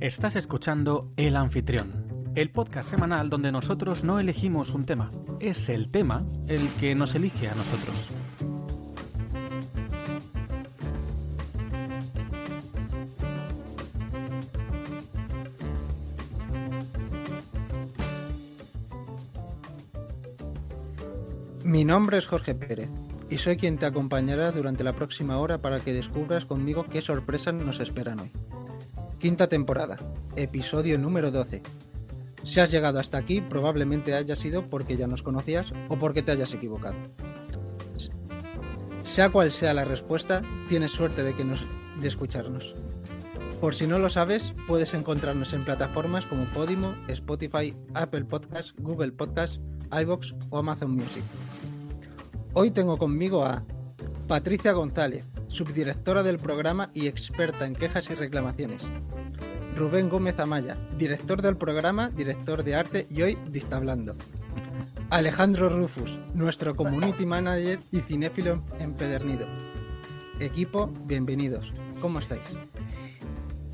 Estás escuchando El Anfitrión, el podcast semanal donde nosotros no elegimos un tema, es el tema el que nos elige a nosotros. Mi nombre es Jorge Pérez y soy quien te acompañará durante la próxima hora para que descubras conmigo qué sorpresas nos esperan hoy. Quinta temporada, episodio número 12. Si has llegado hasta aquí, probablemente haya sido porque ya nos conocías o porque te hayas equivocado. Sea cual sea la respuesta, tienes suerte de, que nos, de escucharnos. Por si no lo sabes, puedes encontrarnos en plataformas como Podimo, Spotify, Apple Podcasts, Google Podcasts, iBox o Amazon Music. Hoy tengo conmigo a Patricia González, subdirectora del programa y experta en quejas y reclamaciones. Rubén Gómez Amaya, director del programa, director de arte y hoy dictablando. Alejandro Rufus, nuestro community manager y cinéfilo empedernido. Equipo, bienvenidos. ¿Cómo estáis?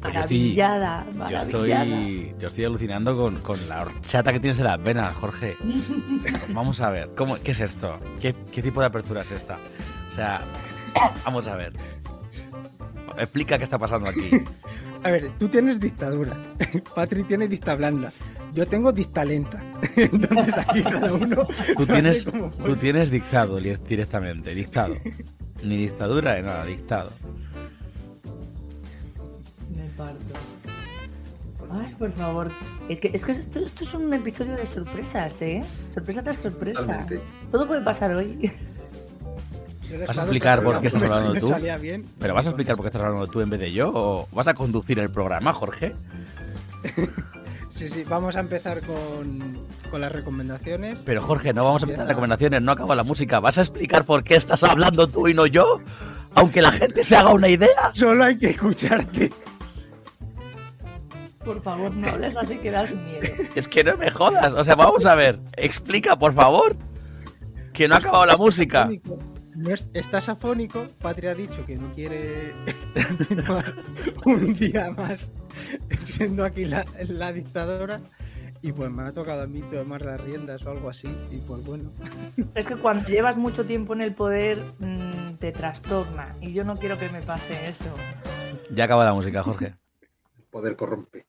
Pues yo estoy, Maravillada, yo estoy, yo estoy alucinando con, con la horchata que tienes en las venas, Jorge. Vamos a ver, ¿cómo, ¿qué es esto? ¿Qué, ¿Qué tipo de apertura es esta? O sea, vamos a ver. Explica qué está pasando aquí. A ver, tú tienes dictadura. Patri tiene dicta blanda. Yo tengo dicta lenta. Entonces aquí cada uno. Tú tienes, tú tienes dictado directamente, dictado. Ni dictadura ni nada, dictado. Me parto. Ay, por favor. Es que, es que esto, esto es un episodio de sorpresas, ¿eh? Sorpresa tras sorpresa. Totalmente. Todo puede pasar hoy. ¿Vas a explicar por qué estás hablando tú? ¿Pero vas a explicar por qué estás hablando tú en vez de yo? ¿O vas a conducir el programa, Jorge? Sí, sí, vamos a empezar con, con las recomendaciones. Pero Jorge, no vamos a empezar las recomendaciones, no acaba la música. ¿Vas a explicar por qué estás hablando tú y no yo? Aunque la gente se haga una idea. Solo hay que escucharte. Por favor, no hables así que das miedo. Es que no me jodas. O sea, vamos a ver. Explica, por favor. Que no ha acabado la música. No es- estás afónico. Patria ha dicho que no quiere continuar un día más siendo aquí la, la dictadora. Y pues me ha tocado a mí tomar las riendas o algo así. Y pues bueno. Es que cuando llevas mucho tiempo en el poder mm, te trastorna. Y yo no quiero que me pase eso. Ya acaba la música, Jorge. El poder corrompe.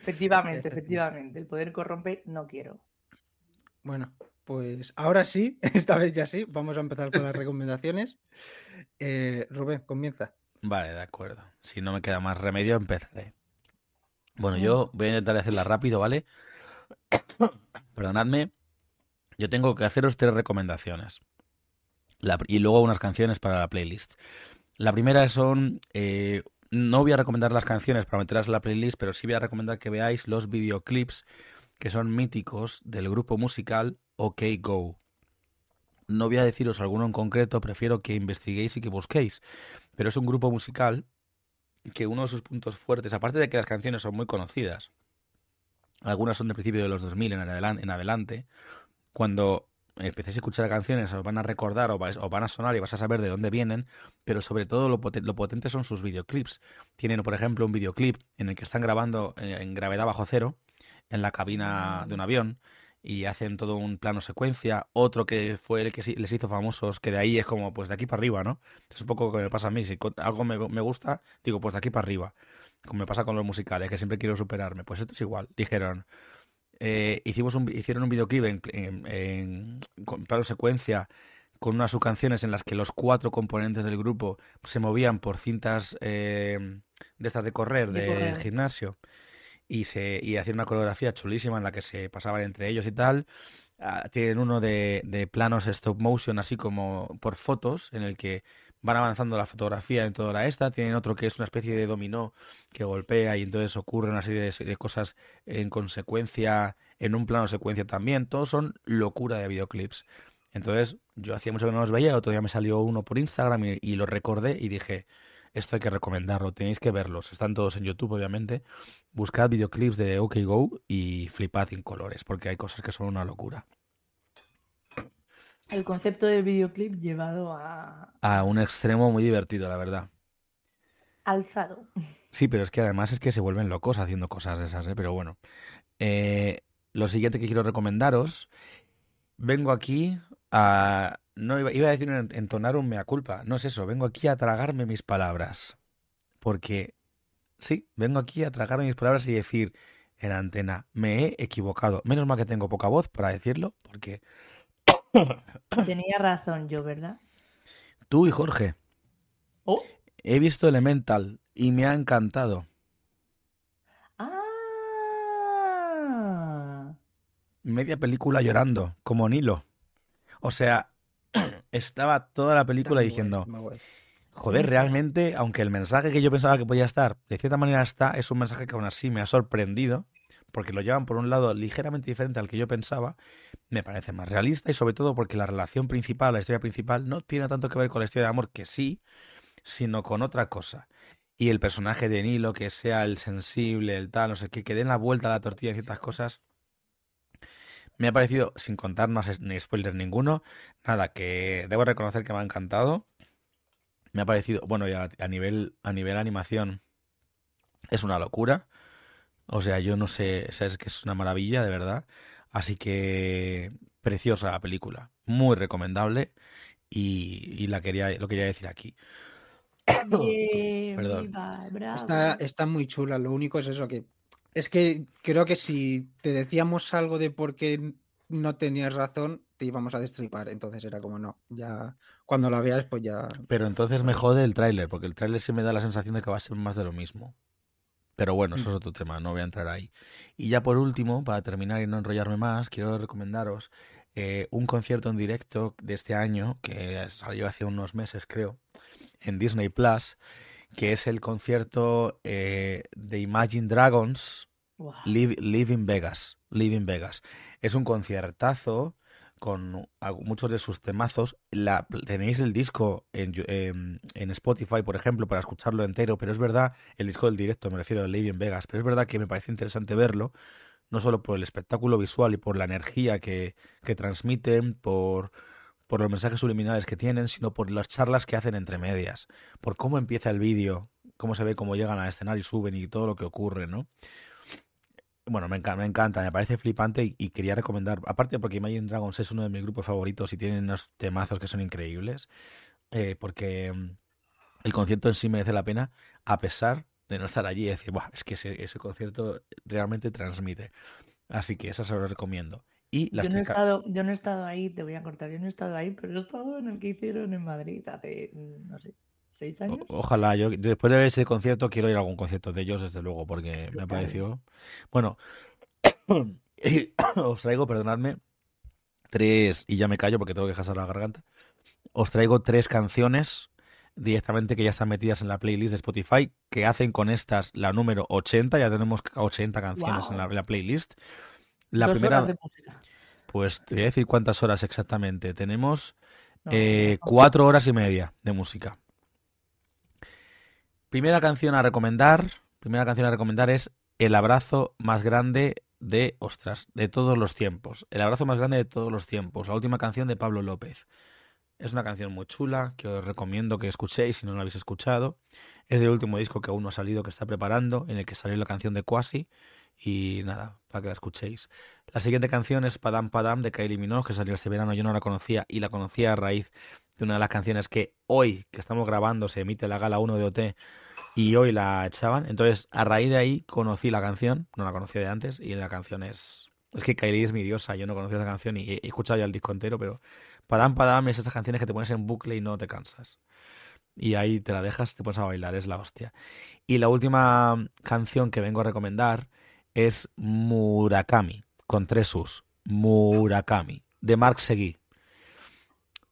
Efectivamente, efectivamente. El poder corrompe, no quiero. Bueno, pues ahora sí, esta vez ya sí. Vamos a empezar con las recomendaciones. Eh, Rubén, comienza. Vale, de acuerdo. Si no me queda más remedio, empezaré. Bueno, yo voy a intentar hacerla rápido, ¿vale? Perdonadme. Yo tengo que haceros tres recomendaciones. La y luego unas canciones para la playlist. La primera son... eh, no voy a recomendar las canciones para meterlas en la playlist, pero sí voy a recomendar que veáis los videoclips que son míticos del grupo musical OK Go. No voy a deciros alguno en concreto, prefiero que investiguéis y que busquéis. Pero es un grupo musical que uno de sus puntos fuertes, aparte de que las canciones son muy conocidas, algunas son de principio de los 2000 en adelan- en adelante, cuando empecéis a escuchar canciones os van a recordar o, van a sonar y vas a saber de dónde vienen, pero sobre todo lo potente son sus videoclips. Tienen, por ejemplo, un videoclip en el que están grabando eh, en gravedad bajo cero, en la cabina de un avión, y hacen todo un plano secuencia, otro que fue el que les hizo famosos, que de ahí es como, pues de aquí para arriba, ¿no? Es un poco lo que me pasa a mí, si algo me, me gusta, digo, pues de aquí para arriba, como me pasa con los musicales, que siempre quiero superarme, pues esto es igual, dijeron, eh, hicimos un, hicieron un videoclip en, en, en- plano secuencia, con unas subcanciones en las que los cuatro componentes del grupo se movían por cintas eh, de estas de correr, De de correr. gimnasio, y se y hacían una coreografía chulísima en la que se pasaban entre ellos y tal. Ah, tienen uno de, planos stop motion, así como por fotos, en el que van avanzando la fotografía en toda la esta. Tienen otro que es una especie de dominó que golpea y entonces ocurre una serie de, de cosas en consecuencia, en un plano secuencia también. Todos son locura de videoclips. Entonces, yo hacía mucho que no los veía, el otro día me salió uno por Instagram y lo recordé y dije, esto hay que recomendarlo, tenéis que verlos. Están todos en YouTube, obviamente. Buscad videoclips de OK Go y flipad en colores, porque hay cosas que son una locura. El concepto del videoclip llevado a A un extremo muy divertido, la verdad. alzado. Sí, pero es que además es que se vuelven locos haciendo cosas de esas, ¿eh? Pero bueno. Eh, lo siguiente que quiero recomendaros, vengo aquí a... No iba, iba a decir en- entonar un mea culpa, no es eso, vengo aquí a tragarme mis palabras. Porque, sí, vengo aquí a tragarme mis palabras y decir en antena, me he equivocado. Menos mal que tengo poca voz para decirlo, porque Tenía razón yo, ¿verdad? tú y Jorge, Oh. he visto Elemental y me ha encantado. Ah. media película llorando, como Nilo. O sea, estaba toda la película diciendo, guay, joder, realmente, aunque el mensaje que yo pensaba que podía estar, de cierta manera está, es un mensaje que aún así me ha sorprendido, porque lo llevan por un lado ligeramente diferente al que yo pensaba, me parece más realista y sobre todo porque la relación principal, la historia principal, no tiene tanto que ver con la historia de amor, que sí, sino con otra cosa. Y el personaje de Nilo, que sea el sensible, el tal, no sé qué, que den la vuelta a la tortilla en ciertas cosas, me ha parecido, sin contarnos ni spoiler ninguno, nada, que debo reconocer que me ha encantado. Me ha parecido, bueno, ya a nivel, a nivel animación es una locura. O sea, yo no sé, o sea, es que es una maravilla, de verdad. Así que preciosa la película, muy recomendable y, y la quería, lo quería decir aquí. Bien, Perdón. viva. Está, está muy chula, lo único es eso que... Es que creo que si te decíamos algo de por qué no tenías razón, te íbamos a destripar. Entonces era como, no, ya cuando la veas, pues ya... Pero entonces me jode el tráiler, porque el tráiler sí me da la sensación de que va a ser más de lo mismo. Pero bueno, eso es otro tema, no voy a entrar ahí. Y ya por último, para terminar y no enrollarme más, quiero recomendaros eh, un concierto en directo de este año, que salió hace unos meses creo, en Disney Plus, que es el concierto eh, de Imagine Dragons. Live, Live in Vegas. Live in Vegas. Es un conciertazo con muchos de sus temazos. La, tenéis el disco en, en Spotify, por ejemplo, para escucarlo entero, pero es verdad, el disco del directo, me refiero a Live in Vegas, pero es verdad que me parece interesante verlo, no solo por el espectáculo visual y por la energía que, que transmiten, por, por los mensajes subliminales que tienen, sino por las charlas que hacen entre medias, por cómo empieza el vídeo, cómo se ve cómo llegan al escenario y suben y todo lo que ocurre, ¿no? Bueno, me encanta, me encanta, me parece flipante y, quería recomendar, aparte porque Imagine Dragons es uno de mis grupos favoritos y tienen unos temazos que son increíbles, eh, porque mm, el concierto en sí merece la pena, a pesar de no estar allí y decir, "Buah, es que ese, ese concierto realmente transmite. Así que eso se lo recomiendo. Y las Yo no, he estado, yo no he estado ahí, te voy a cortar, yo no he estado ahí, pero he estado en el que hicieron en Madrid hace, no sé, seis años. O- Ojalá, yo después de ver ese concierto quiero ir a algún concierto de ellos, desde luego, porque me Brutal. pareció... Bueno, os traigo, perdonadme, tres, y ya me callo porque tengo que dejar la garganta, os traigo tres canciones directamente que ya están metidas en la playlist de Spotify, que hacen con estas la número 80, ya tenemos 80 canciones en la, Guau. en la playlist. La Dos primera, horas de música. pues te voy a decir cuántas horas exactamente. Tenemos No, eh, no. cuatro horas y media de música. Primera canción a recomendar. Primera canción a recomendar es El abrazo más grande de, ostras, de todos los tiempos. El abrazo más grande de todos los tiempos. La última canción de Pablo López. Es una canción muy chula que os recomiendo que escuchéis si no la habéis escuchado. Es del último disco que aún no ha salido, que está preparando, en el que salió la canción de Quasi. Y nada, para que la escuchéis. La siguiente canción es Padam Padam de Kylie Minogue, que salió este verano. Yo no la conocía y la conocía a raíz de una de las canciones que hoy, que estamos grabando, se emite la gala 1 de OT y hoy la echaban. Entonces, a raíz de ahí conocí la canción, no la conocía de antes, y la canción es. Es que Kylie es mi diosa, yo no conocía esa canción y he escuchado ya el disco entero, pero Padam Padam es esas canciones que te pones en bucle y no te cansas. Y ahí te la dejas, te pones a bailar, es la hostia. Y la última canción que vengo a recomendar es Murakami, con tres U's. Murakami, de Mark Seguí.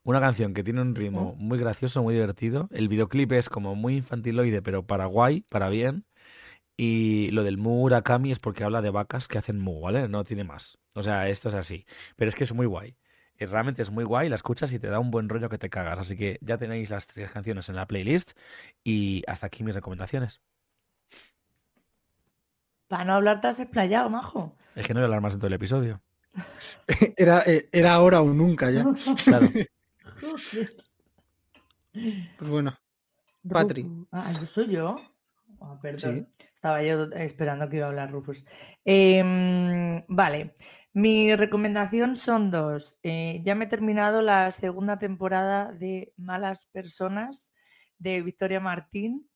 Una canción que tiene un ritmo muy gracioso, muy divertido. El videoclip es como muy infantiloide, pero para guay, para bien. Y lo del Murakami es porque habla de vacas que hacen mu, ¿vale? No tiene más. O sea, esto es así. Pero es que es muy guay. Es, realmente es muy guay, la escuchas y te da un buen rollo que te cagas. Así que ya tenéis las tres canciones en la playlist. Y hasta aquí mis recomendaciones. Para no hablar te has explayado, majo. Es que no voy a hablar más de todo el episodio. Era, eh, era ahora o nunca ya. Claro. Pues bueno, Patri. Ah, yo soy yo. Ah, perdón. Estaba yo esperando que iba a hablar Rufus. Em, vale, mi recomendación son dos. Eh, ya me he terminado la segunda temporada de Malas Personas de Victoria Martín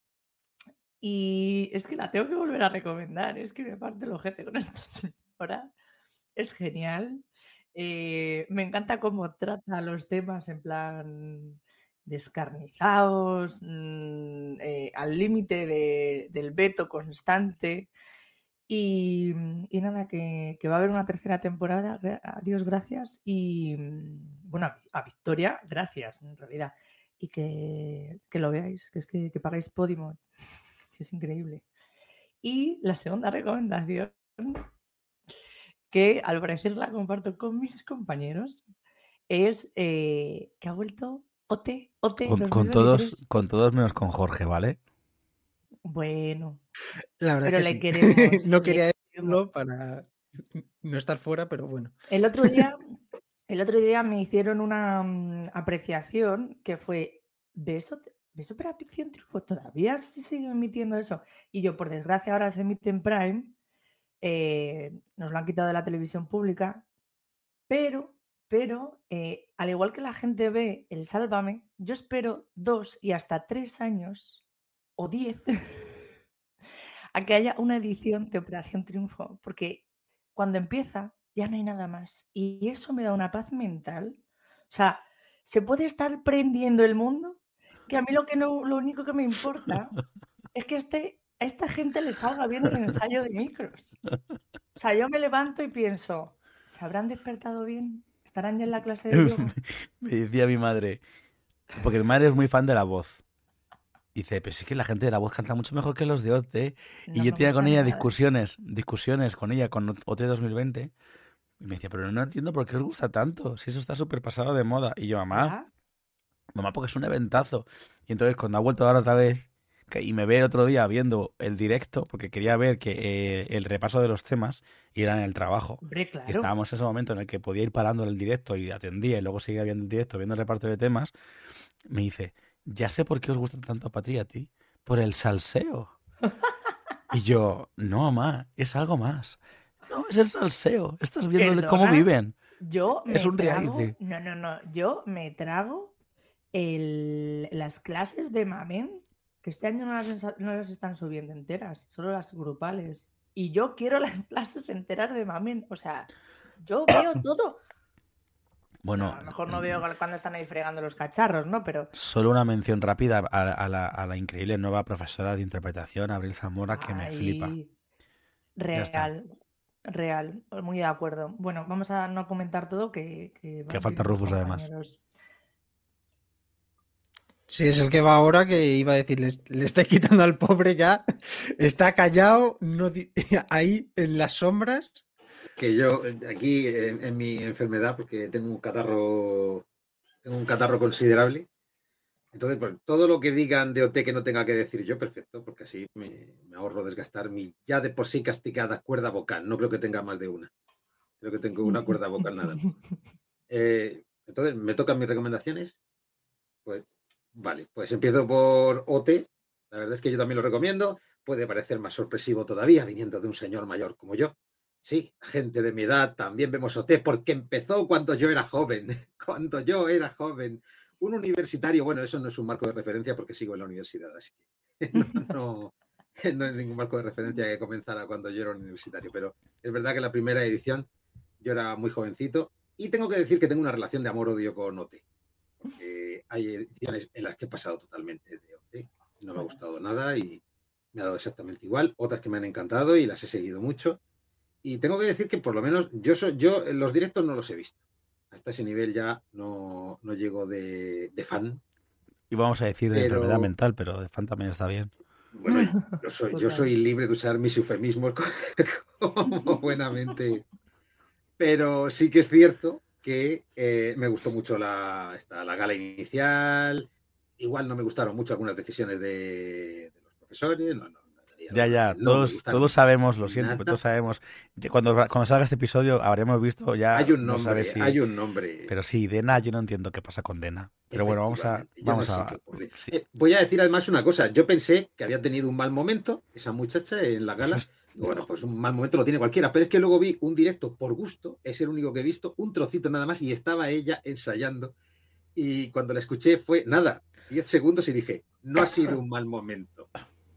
y es que la tengo que volver a recomendar. Es que me parte el ojete con esta señora. Es genial. Eh, me encanta cómo trata los temas en plan descarnizados, mm, eh, al límite del veto constante. Y, nada, que, va a haber una tercera temporada. Adiós, gracias. Y mm, bueno, a Victoria, gracias en realidad. Y que, lo veáis, que es que, que pagáis Podimo, que es increíble. Y la segunda recomendación que al parecer la comparto con mis compañeros, es eh, que ha vuelto OT. OT con, todos, con todos menos con Jorge, ¿vale? Bueno. La verdad pero le queremos. no quería decirlo para no estar fuera, pero bueno. El otro día, el otro día me hicieron una mm, apreciación que fue ¿ves, ¿ves Operación Triunfo? ¿Todavía se sigue emitiendo eso? Y yo, por desgracia, ahora se emite en Prime eh, nos lo han quitado de la televisión pública, pero, pero, eh, al igual que la gente ve el Sálvame, yo espero dos y hasta tres años o diez a que haya una edición de Operación Triunfo, porque cuando empieza ya no hay nada más. Y eso me da una paz mental. O sea, se puede estar prendiendo el mundo, que a mí lo, que no, lo único que me importa es que esté a esta gente le salga bien el ensayo de micros. O sea, yo me levanto y pienso, ¿se habrán despertado bien? ¿Estarán ya en la clase de yoga? me decía mi madre, porque mi madre es muy fan de la voz. dice, pero sí que la gente de la voz canta mucho mejor que los de OT. y yo tenía con ella discusiones, discusiones con ella, con OT 2020. Y me decía, pero no entiendo por qué os gusta tanto, si eso está súper pasado de moda. Y yo, mamá, mamá, porque es un eventazo. Y entonces cuando ha vuelto ahora otra vez, y me ve el otro día viendo el directo, porque quería ver que eh, el repaso de los temas y era en el trabajo. estábamos en ese momento en el que podía ir parando el directo y atendía y luego seguía viendo el directo, viendo el reparto de temas. Me dice, ya sé por qué os gusta tanto a Patria a ti, por el salseo. y yo, no, mamá, es algo más. No, es el salseo. Estás viendo cómo viven. Yo es un reality. No, no, no. Yo me trago el, las clases de Mamen que este año no las, están subiendo enteras, solo las grupales. Y yo quiero las clases enteras de Mamen. O sea, yo veo todo. Bueno, a lo mejor no veo cuando están ahí fregando los cacharros, ¿no? Pero. Solo una mención rápida a, la, increíble nueva profesora de interpretación, Abril Zamora, que me flipa. Real, real, muy de acuerdo. Bueno, vamos a no comentar todo, que. Que, falta Rufus, además. Sí, es el que va ahora que iba a decir, le, estoy quitando al pobre ya, está callado, no ahí en las sombras. Que yo aquí en, mi enfermedad, porque tengo un catarro, tengo un catarro considerable. Entonces, pues, todo lo que digan de OT que no tenga que decir yo, perfecto, porque así me, ahorro desgastar mi ya de por sí castigada cuerda vocal. No creo que tenga más de una. Creo que tengo una cuerda vocal nada. Eh, entonces, ¿me tocan mis recomendaciones? Pues Vale, pues empiezo por OT. La verdad es que yo también lo recomiendo. Puede parecer más sorpresivo todavía viniendo de un señor mayor como yo. Sí, gente de mi edad también vemos OT porque empezó cuando yo era joven. Cuando yo era joven. Un universitario, bueno, eso no es un marco de referencia porque sigo en la universidad, así que no, no, es ningún marco de referencia que comenzara cuando yo era un universitario. Pero es verdad que la primera edición yo era muy jovencito y tengo que decir que tengo una relación de amor-odio con OT hay ediciones en las que he pasado totalmente de OT, no me ha gustado nada y me ha dado exactamente igual. Otras que me han encantado y las he seguido mucho. Y tengo que decir que por lo menos yo, soy, yo los directos no los he visto. Hasta ese nivel ya no, no llego de, fan. Y vamos a decir de enfermedad mental, pero de fan también está bien. Bueno, yo soy, yo soy libre de usar mis eufemismos como buenamente. Pero sí que es cierto que eh, me gustó mucho la, la gala inicial. Igual no me gustaron mucho algunas decisiones de, los profesores, no, no, Ya, ya, todos, todos sabemos, lo siento, pero todos sabemos. Cuando, cuando salga este episodio habremos visto ya. Hay un nombre, hay un nombre. Pero sí, Dena, yo no entiendo qué pasa con Dena. Pero bueno, vamos a. Vamos a... Eh, voy a decir además una cosa. Yo pensé que había tenido un mal momento, esa muchacha en la gala. Bueno, pues un mal momento lo tiene cualquiera, pero es que luego vi un directo por gusto, es el único que he visto, un trocito nada más, y estaba ella ensayando. Y cuando la escuché fue nada, 10 segundos y dije, no ha sido un mal momento.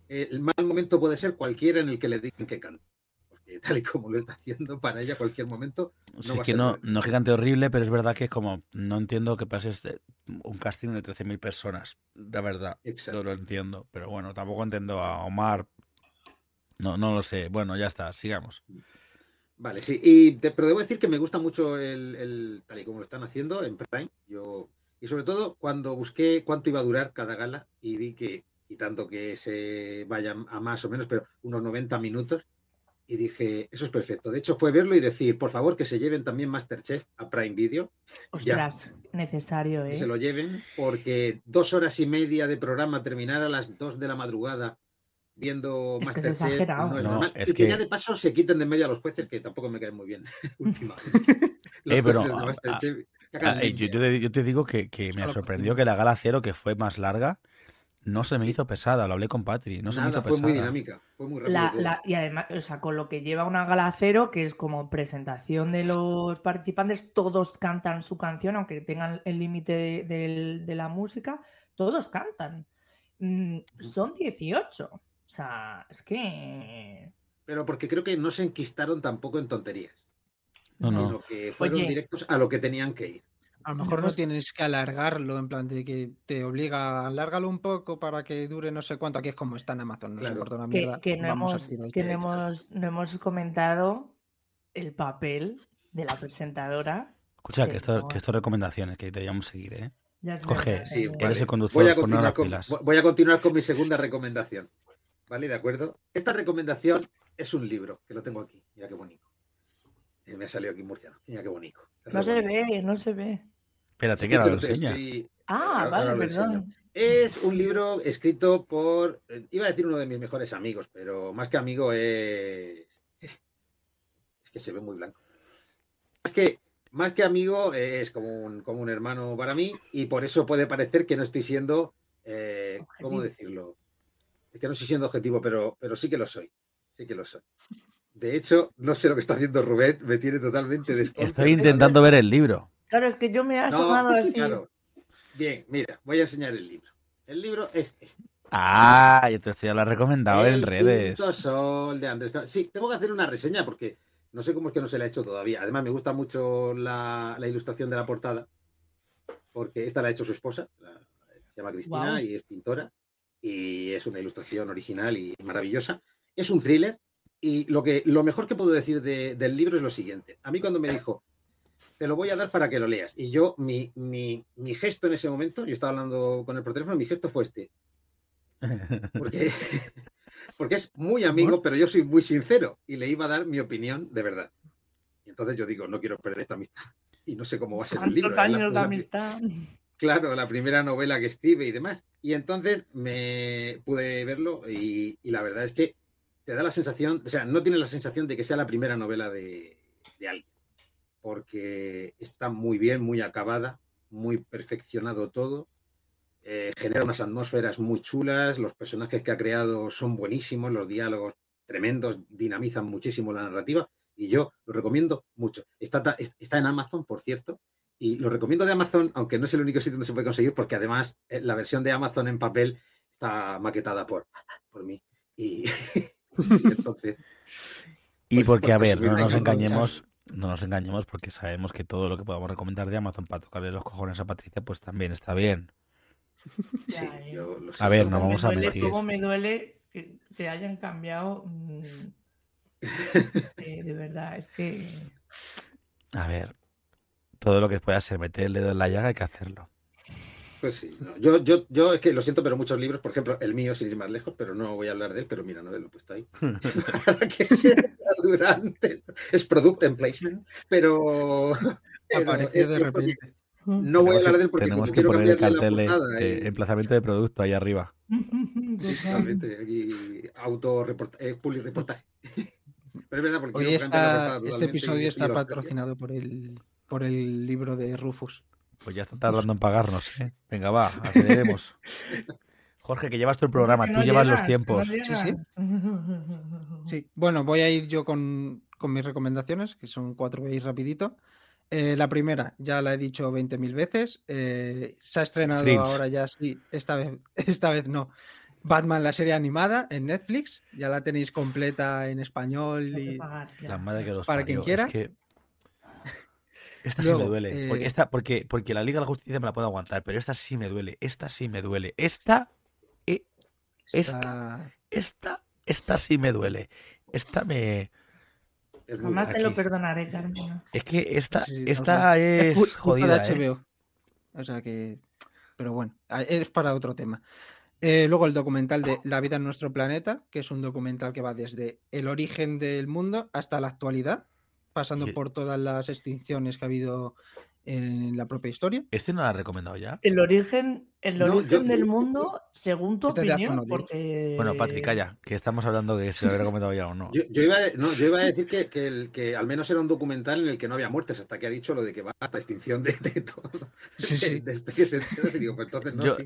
El mal momento puede ser cualquiera en el que le digan que cante. Porque tal y como lo está haciendo para ella, cualquier momento. No sí, que no, no que cante horrible, pero es verdad que es como, no entiendo que pases un casting de 13.000 personas. La verdad, no lo entiendo. Pero bueno, tampoco entiendo a Omar. No, no lo sé. Bueno, ya está, sigamos. Vale, sí. Y pero debo decir que me gusta mucho el, el, tal y como lo están haciendo en Prime. Yo y sobre todo cuando busqué cuánto iba a durar cada gala y vi que, quitando que se vaya a más o menos, pero unos 90 minutos, y dije, eso es perfecto. De hecho, fue verlo y decir, por favor, que se lleven también Masterchef a Prime Video. Ostras, necesario, ¿eh? se lo lleven, porque dos horas y media de programa, terminar a las dos de la madrugada viendo Masterchef no es normal. y que, ya de paso se quiten de medio a los jueces, que tampoco me caen muy bien últimamente. eh, pero, Ah, eh, yo, te, digo que, me sorprendió que la gala cero, que fue más larga, no se me hizo pesada. Lo hablé con Patri. No se me hizo fue muy dinámica. Fue muy rápida. y además, o sea, con lo que lleva una gala cero, que es como presentación de los participantes, todos cantan su canción, aunque tengan el límite de, la música, todos cantan. Mm, son 18. O sea, es que. Pero porque creo que no se enquistaron tampoco en tonterías sino que fueron directos a lo que tenían que ir. A lo mejor no tienes que alargarlo, en plan de que te obliga a alargarlo un poco para que dure no sé cuánto. Aquí es como está en Amazon, no importa una mierda. Que, no, hemos, que no, hemos, comentado el papel de la presentadora. Escucha, que esto, que esto recomendaciones que deberíamos seguir, ¿eh? Coge, sí, eres el conductor, voy a, con, voy a continuar con mi segunda recomendación. ¿Vale? ¿De acuerdo? Esta recomendación es un libro, que lo tengo aquí. Mira qué bonito me ha salido aquí murciano. Mira qué bonito. No se ve, no se ve. Espérate que ahora lo enseña. Ah, vale, perdón. Es un libro escrito por, eh, iba a decir uno de mis mejores amigos, pero más que amigo es... Es que se ve muy blanco. Es que, más que amigo, es como un, como un hermano para mí y por eso puede parecer que no estoy siendo, eh, ¿cómo decirlo? Es que no estoy siendo objetivo, pero, pero sí que lo soy. Sí que lo soy. De hecho, no sé lo que está haciendo Rubén, me tiene totalmente desconcertado. Estoy intentando ver el libro. Claro, es que yo me he asomado así. Bien, mira, voy a enseñar el libro. El libro es este. Ah, yo te ya lo he recomendado en redes. Sol de Andrés. Sí, tengo que hacer una reseña porque no sé cómo es que no se la ha hecho todavía. Además, me gusta mucho la, ilustración de la portada, porque esta la ha hecho su esposa, se llama Cristina y es pintora, y es una ilustración original y maravillosa. Es un thriller, y lo, que, lo mejor que puedo decir del libro es lo siguiente. A mí cuando me dijo, te lo voy a dar para que lo leas, y yo, mi, gesto en ese momento, yo estaba hablando con él por teléfono, mi gesto fue este. Porque, porque es muy amigo, pero yo soy muy sincero y le iba a dar mi opinión de verdad. Y entonces yo digo, no quiero perder esta amistad. Y no sé cómo va a ser el libro. años de amistad? Claro, la primera novela que escribe y demás. Y entonces me pude verlo y la verdad es que te da la sensación, o sea, no tienes la sensación de que sea la primera novela de, alguien, porque está muy bien, muy acabada, muy perfeccionado todo, eh, genera unas atmósferas muy chulas, los personajes que ha creado son buenísimos, los diálogos tremendos, dinamizan muchísimo la narrativa y yo lo recomiendo mucho. Está, está en Amazon, por cierto, y lo recomiendo de Amazon, aunque no es el único sitio donde se puede conseguir, porque además eh, la versión de Amazon en papel está maquetada por, por mí. Y, Y, pues, porque, a ver, no nos engañemos, no nos engañemos porque sabemos que todo lo que podamos recomendar de Amazon para tocarle los cojones a Patricia, pues también está bien. a ver, no vamos a mentir. ¿Cómo me duele que te hayan cambiado? Mm, de verdad, es que... A ver, todo lo que pueda ser meter el dedo en la llaga hay que hacerlo. Pues sí, yo, yo, yo es que lo siento, pero muchos libros, por ejemplo, el mío, sin ir más lejos, pero no voy a hablar de él, pero mira, no lo he puesto ahí. Para que sea durante. Es product and placement, pero. Apareció de repente. No voy a hablar de él porque tenemos que poner el cartel de, emplazamiento de producto ahí arriba. Totalmente. Aquí autorreportaje, eh, reportaje. Pero es verdad, porque Hoy está, este episodio está patrocinado por el, por el libro de Rufus. Pues ya está tardando en pagarnos, ¿eh? Venga, va, accederemos. Jorge, que llevas todo el programa, tú llevas los tiempos. sí, sí. Sí, bueno, voy a ir yo con, con mis recomendaciones, que son cuatro veis rapidito. Eh, la primera, ya la he dicho 20.000 veces. Eh, se ha estrenado ahora ya, sí, esta vez, esta vez no. Batman, la serie animada en Netflix. Ya la tenéis completa en español. Y... la madre que los Para quien quiera. Esta sí me duele. Porque, eh, esta, porque, porque la Liga de la Justicia me la puedo aguantar, pero esta sí me duele. Esta sí me duele. Esta. esta, esta, esta sí me duele. Esta me. Jamás te lo perdonaré, Carmen. Es que esta, esta es, jodida. De HBO. ¿eh? O sea que. Pero bueno, es para otro tema. Eh, luego el documental de La vida en nuestro planeta, que es un documental que va desde el origen del mundo hasta la actualidad, pasando por todas las extinciones que ha habido en la propia historia. ¿Este no lo has recomendado ya? El origen, el origen del mundo, según tu este opinión, porque... Bueno, Patrick, calla, que estamos hablando de si lo he recomendado ya o no. Yo, iba, a, decir que, el, que, al menos era un documental en el que no había muertes, hasta que ha dicho lo de que va hasta extinción de, todo. Sí, sí. De, pues entonces, no, yo,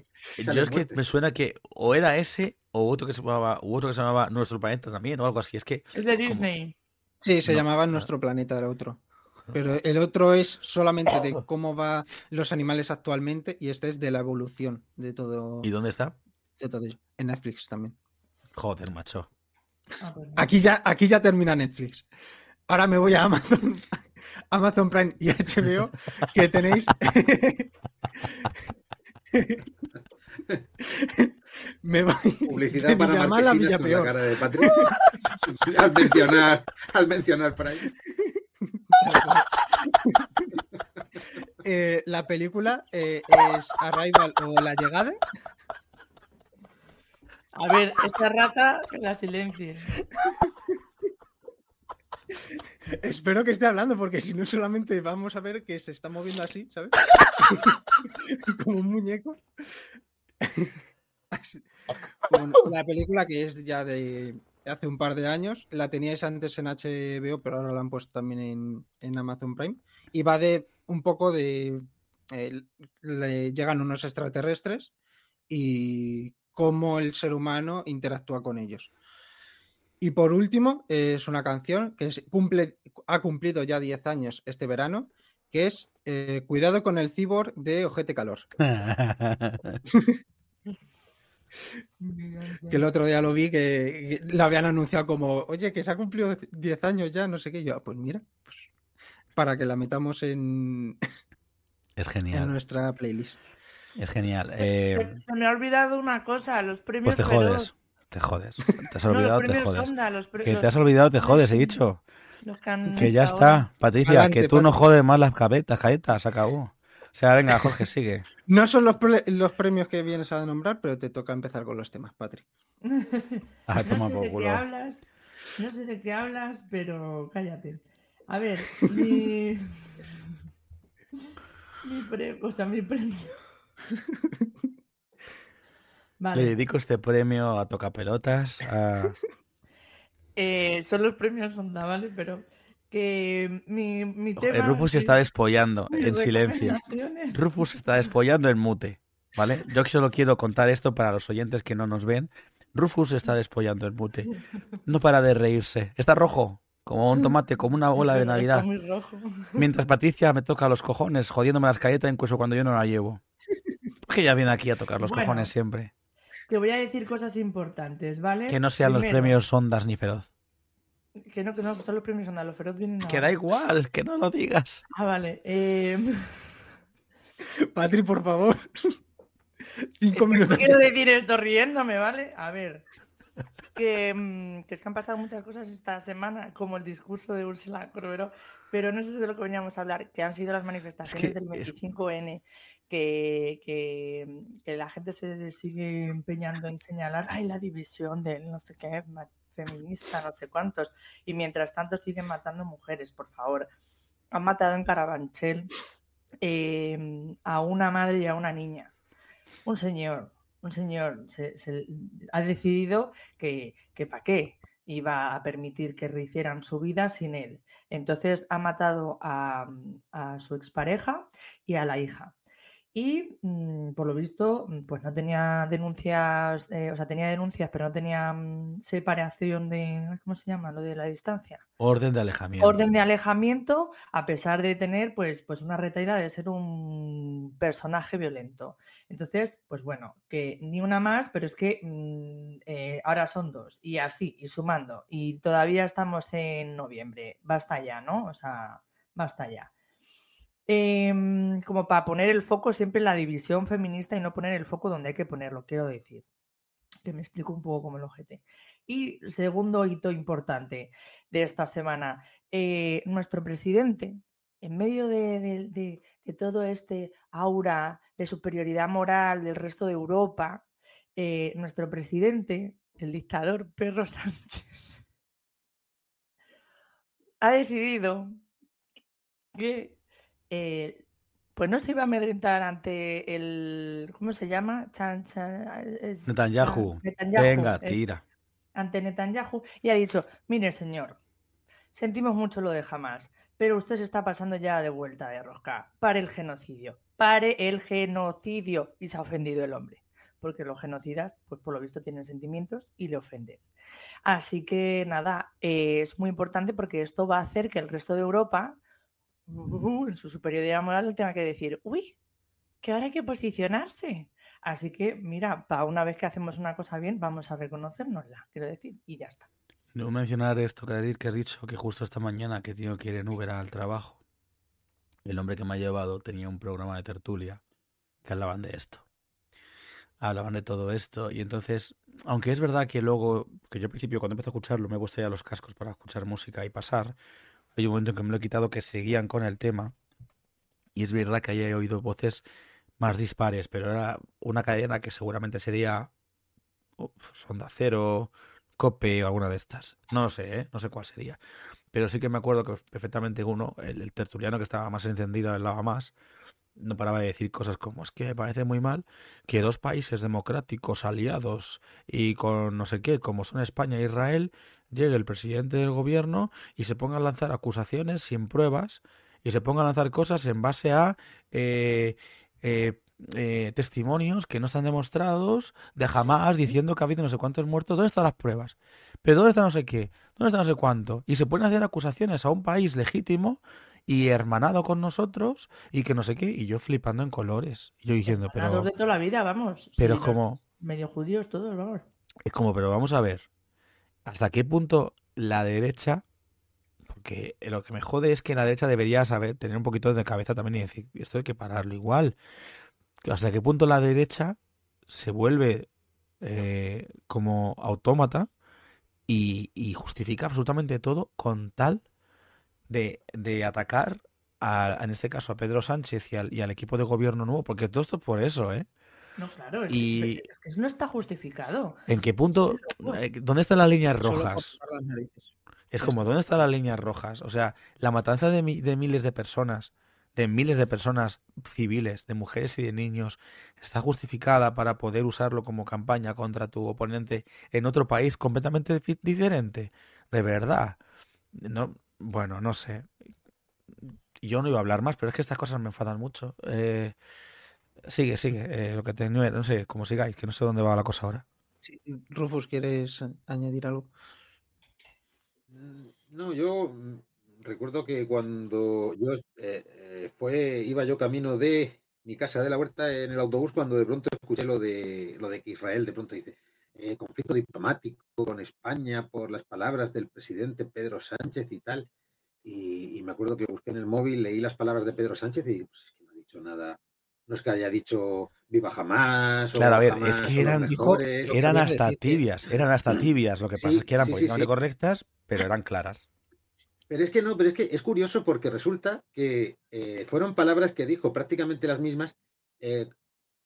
yo es que me suena que o era ese o otro que se llamaba, u otro que se llamaba Nuestro Planeta también, o algo así. Es que... Es de Disney. Sí, se llamaba Nuestro Planeta, el otro. Pero el otro es solamente de cómo van los animales actualmente y este es de la evolución de todo. ¿Y dónde está? De todo ello. En Netflix también. Joder, macho. Ah, pues aquí ya, aquí ya termina Netflix. Ahora me voy a Amazon, Amazon Prime y HBO, que tenéis. me voy Publicidad para la Villa Peor. Cara de al mencionar, al mencionar Prime. Eh, la película eh, es Arrival o La Llegada. A ver, esta rata la silencie. Espero que esté hablando, porque si no, solamente vamos a ver que se está moviendo así, ¿sabes? Como un muñeco. la película que es ya de hace un par de años. La teníais antes en HBO, pero ahora la han puesto también en, Amazon Prime. Y va de un poco de. Eh, le llegan unos extraterrestres y cómo el ser humano interactúa con ellos. Y por último, es una canción que cumple, ha cumplido ya 10 años este verano, que es eh, Cuidado con el cibor de Ojete Calor. que el otro día lo vi que, la habían anunciado como, oye, que se ha cumplido 10 años ya, no sé qué. yo, ah, pues mira, pues, para que la metamos en, es genial. en nuestra playlist. Es genial. Eh, se, me ha olvidado una cosa, los premios. Pues te jodes, te jodes. Te has olvidado, te jodes. que te has olvidado, te jodes, he dicho. Que, ya está, Patricia, que tú no jodes más las cabetas, caetas, acabó. O sea, venga, Jorge, sigue. No son los, los, premios que vienes a nombrar, pero te toca empezar con los temas, Patri. Ah, toma no sé de qué hablas, no sé de qué hablas, pero cállate. A ver, mi. mi premio. O sea, mi premio. Le dedico este premio a Tocapelotas. A... Eh, son los premios Onda, ¿vale? Pero que mi, mi tema... Rufus se está despollando en silencio. Rufus se está despollando en mute, ¿vale? Yo solo quiero contar esto para los oyentes que no nos ven. Rufus se está despollando en mute. No para de reírse. Está rojo, como un tomate, como una bola de Navidad. Mientras Patricia me toca los cojones, jodiéndome las calletas incluso cuando yo no la llevo. Que ella viene aquí a tocar los cojones siempre. Te voy a decir cosas importantes, ¿vale? Que no sean los premios Ondas ni Feroz. Que no, que no, son los premios Onda, los feroz vienen Que da igual, que no lo digas. Ah, vale. Eh... Patri, por favor. Cinco minutos. Quiero decir esto riéndome, ¿vale? A ver. Que, mm, que, es que han pasado muchas cosas esta semana, como el discurso de Ursula Corberó, pero no sé de lo que veníamos a hablar, que han sido las manifestaciones del 25N, que, que, que, la gente se sigue empeñando en señalar, ay, la división de no sé qué, feminista, no sé cuántos, y mientras tanto siguen matando mujeres, por favor. Han matado en Carabanchel em, a una madre y a una niña. Un señor un señor se, ha decidido que, que para qué iba a permitir que rehicieran su vida sin él. Entonces ha matado a, a su expareja y a la hija y mm, por lo visto, mm, pues no tenía denuncias, eh, o sea, tenía denuncias, pero no tenía mm, separación de, ¿cómo se llama? Lo de la distancia. Orden de alejamiento. Orden de alejamiento, a pesar de tener, pues, pues una retaila de ser un personaje violento. Entonces, pues bueno, que ni una más, pero es que eh, ahora son dos, y así, y sumando, y todavía estamos en noviembre, basta ya, ¿no? O sea, basta ya. Em, como para poner el foco siempre en la división feminista y no poner el foco donde hay que ponerlo, quiero decir. Que me explico un poco como el ojete. Y segundo hito importante de esta semana, eh, nuestro presidente, en medio de, todo este aura de superioridad moral del resto de Europa, eh, nuestro presidente, el dictador Pedro Sánchez, ha decidido que eh, pues no se iba a amedrentar ante el. ¿Cómo se llama? Chan, Netanyahu. Venga, tira. ante Netanyahu y ha dicho: Mire, señor, sentimos mucho lo de jamás, pero usted se está pasando ya de vuelta de rosca. Pare el genocidio. Pare el genocidio. Y se ha ofendido el hombre. Porque los genocidas, pues por lo visto, tienen sentimientos y le ofenden. Así que nada, eh, es muy importante porque esto va a hacer que el resto de Europa en su superioridad moral tenga que decir, uy, que ahora hay que posicionarse. Así que, mira, para una vez que hacemos una cosa bien, vamos a reconocernosla, quiero decir, y ya está. No mencionar esto que has dicho, que justo esta mañana que tengo que ir en Uber al trabajo, el hombre que me ha llevado tenía un programa de tertulia que hablaban de esto. Hablaban de todo esto y entonces, aunque es verdad que luego, que yo al principio cuando empecé a escucharlo me gusta ya los cascos para escuchar música y pasar, hay un momento en que me lo he quitado que seguían con el tema. Y es verdad que haya oído voces más dispares, pero era una cadena que seguramente sería Sonda Cero, Cope o alguna de estas. No lo sé, ¿eh? no sé cuál sería. Pero sí que me acuerdo que perfectamente uno, el, tertuliano que estaba más encendido, hablaba más, no paraba de decir cosas como es que me parece muy mal que dos países democráticos aliados y con no sé qué, como son España e Israel, llegue el presidente del gobierno y se ponga a lanzar acusaciones sin pruebas y se ponga a lanzar cosas en base a eh, eh, eh, testimonios que no están demostrados de jamás diciendo que ha habido no sé cuántos muertos. ¿Dónde están las pruebas? ¿Pero dónde está no sé qué? ¿Dónde está no sé cuánto? Y se pueden hacer acusaciones a un país legítimo y hermanado con nosotros y que no sé qué. Y yo flipando en colores. Y yo diciendo, pero... de toda la vida, vamos. Pero es como... Medio judíos todos, vamos. Es como, pero vamos a ver hasta qué punto la derecha, porque lo que me jode es que la derecha debería saber, tener un poquito de cabeza también y decir, esto hay que pararlo igual. Hasta qué punto la derecha se vuelve eh, como autómata y, justifica absolutamente todo con tal de, atacar, en este caso, a Pedro Sánchez y al, y al equipo de gobierno nuevo, porque todo esto es por eso, ¿eh? No, claro, es, y... que eso no está justificado. ¿En qué punto? Eh, ¿Dónde están las líneas rojas? Es como, ¿dónde están las líneas rojas? O sea, la matanza de, de miles de personas, de miles de personas civiles, de mujeres y de niños, está justificada para poder usarlo como campaña contra tu oponente en otro país completamente diferente. De verdad. No, bueno, no sé. Yo no iba a hablar más, pero es que estas cosas me enfadan mucho. Eh, Sigue, sigue. Eh, lo que tenía, no sé, como sigáis, que no sé dónde va la cosa ahora. Rufus, ¿quieres añadir algo? Mm, no, yo mm, recuerdo que cuando yo eh, eh, fue, iba yo camino de mi casa de la huerta en el autobús cuando de pronto escuché lo de lo de que Israel de pronto dice conflicto diplomático con España por las palabras del presidente Pedro Sánchez y tal. Y, y, me acuerdo que busqué en el móvil, leí las palabras de Pedro Sánchez y pues es que no ha dicho nada no es que haya dicho viva jamás. Claro, a ver, es que eran, eran hasta tibias, eran hasta tibias. Lo que pasa es que eran sí, políticamente correctas, pero eran claras. Pero es que no, pero es que es curioso porque resulta que eh, fueron palabras que dijo prácticamente las mismas eh,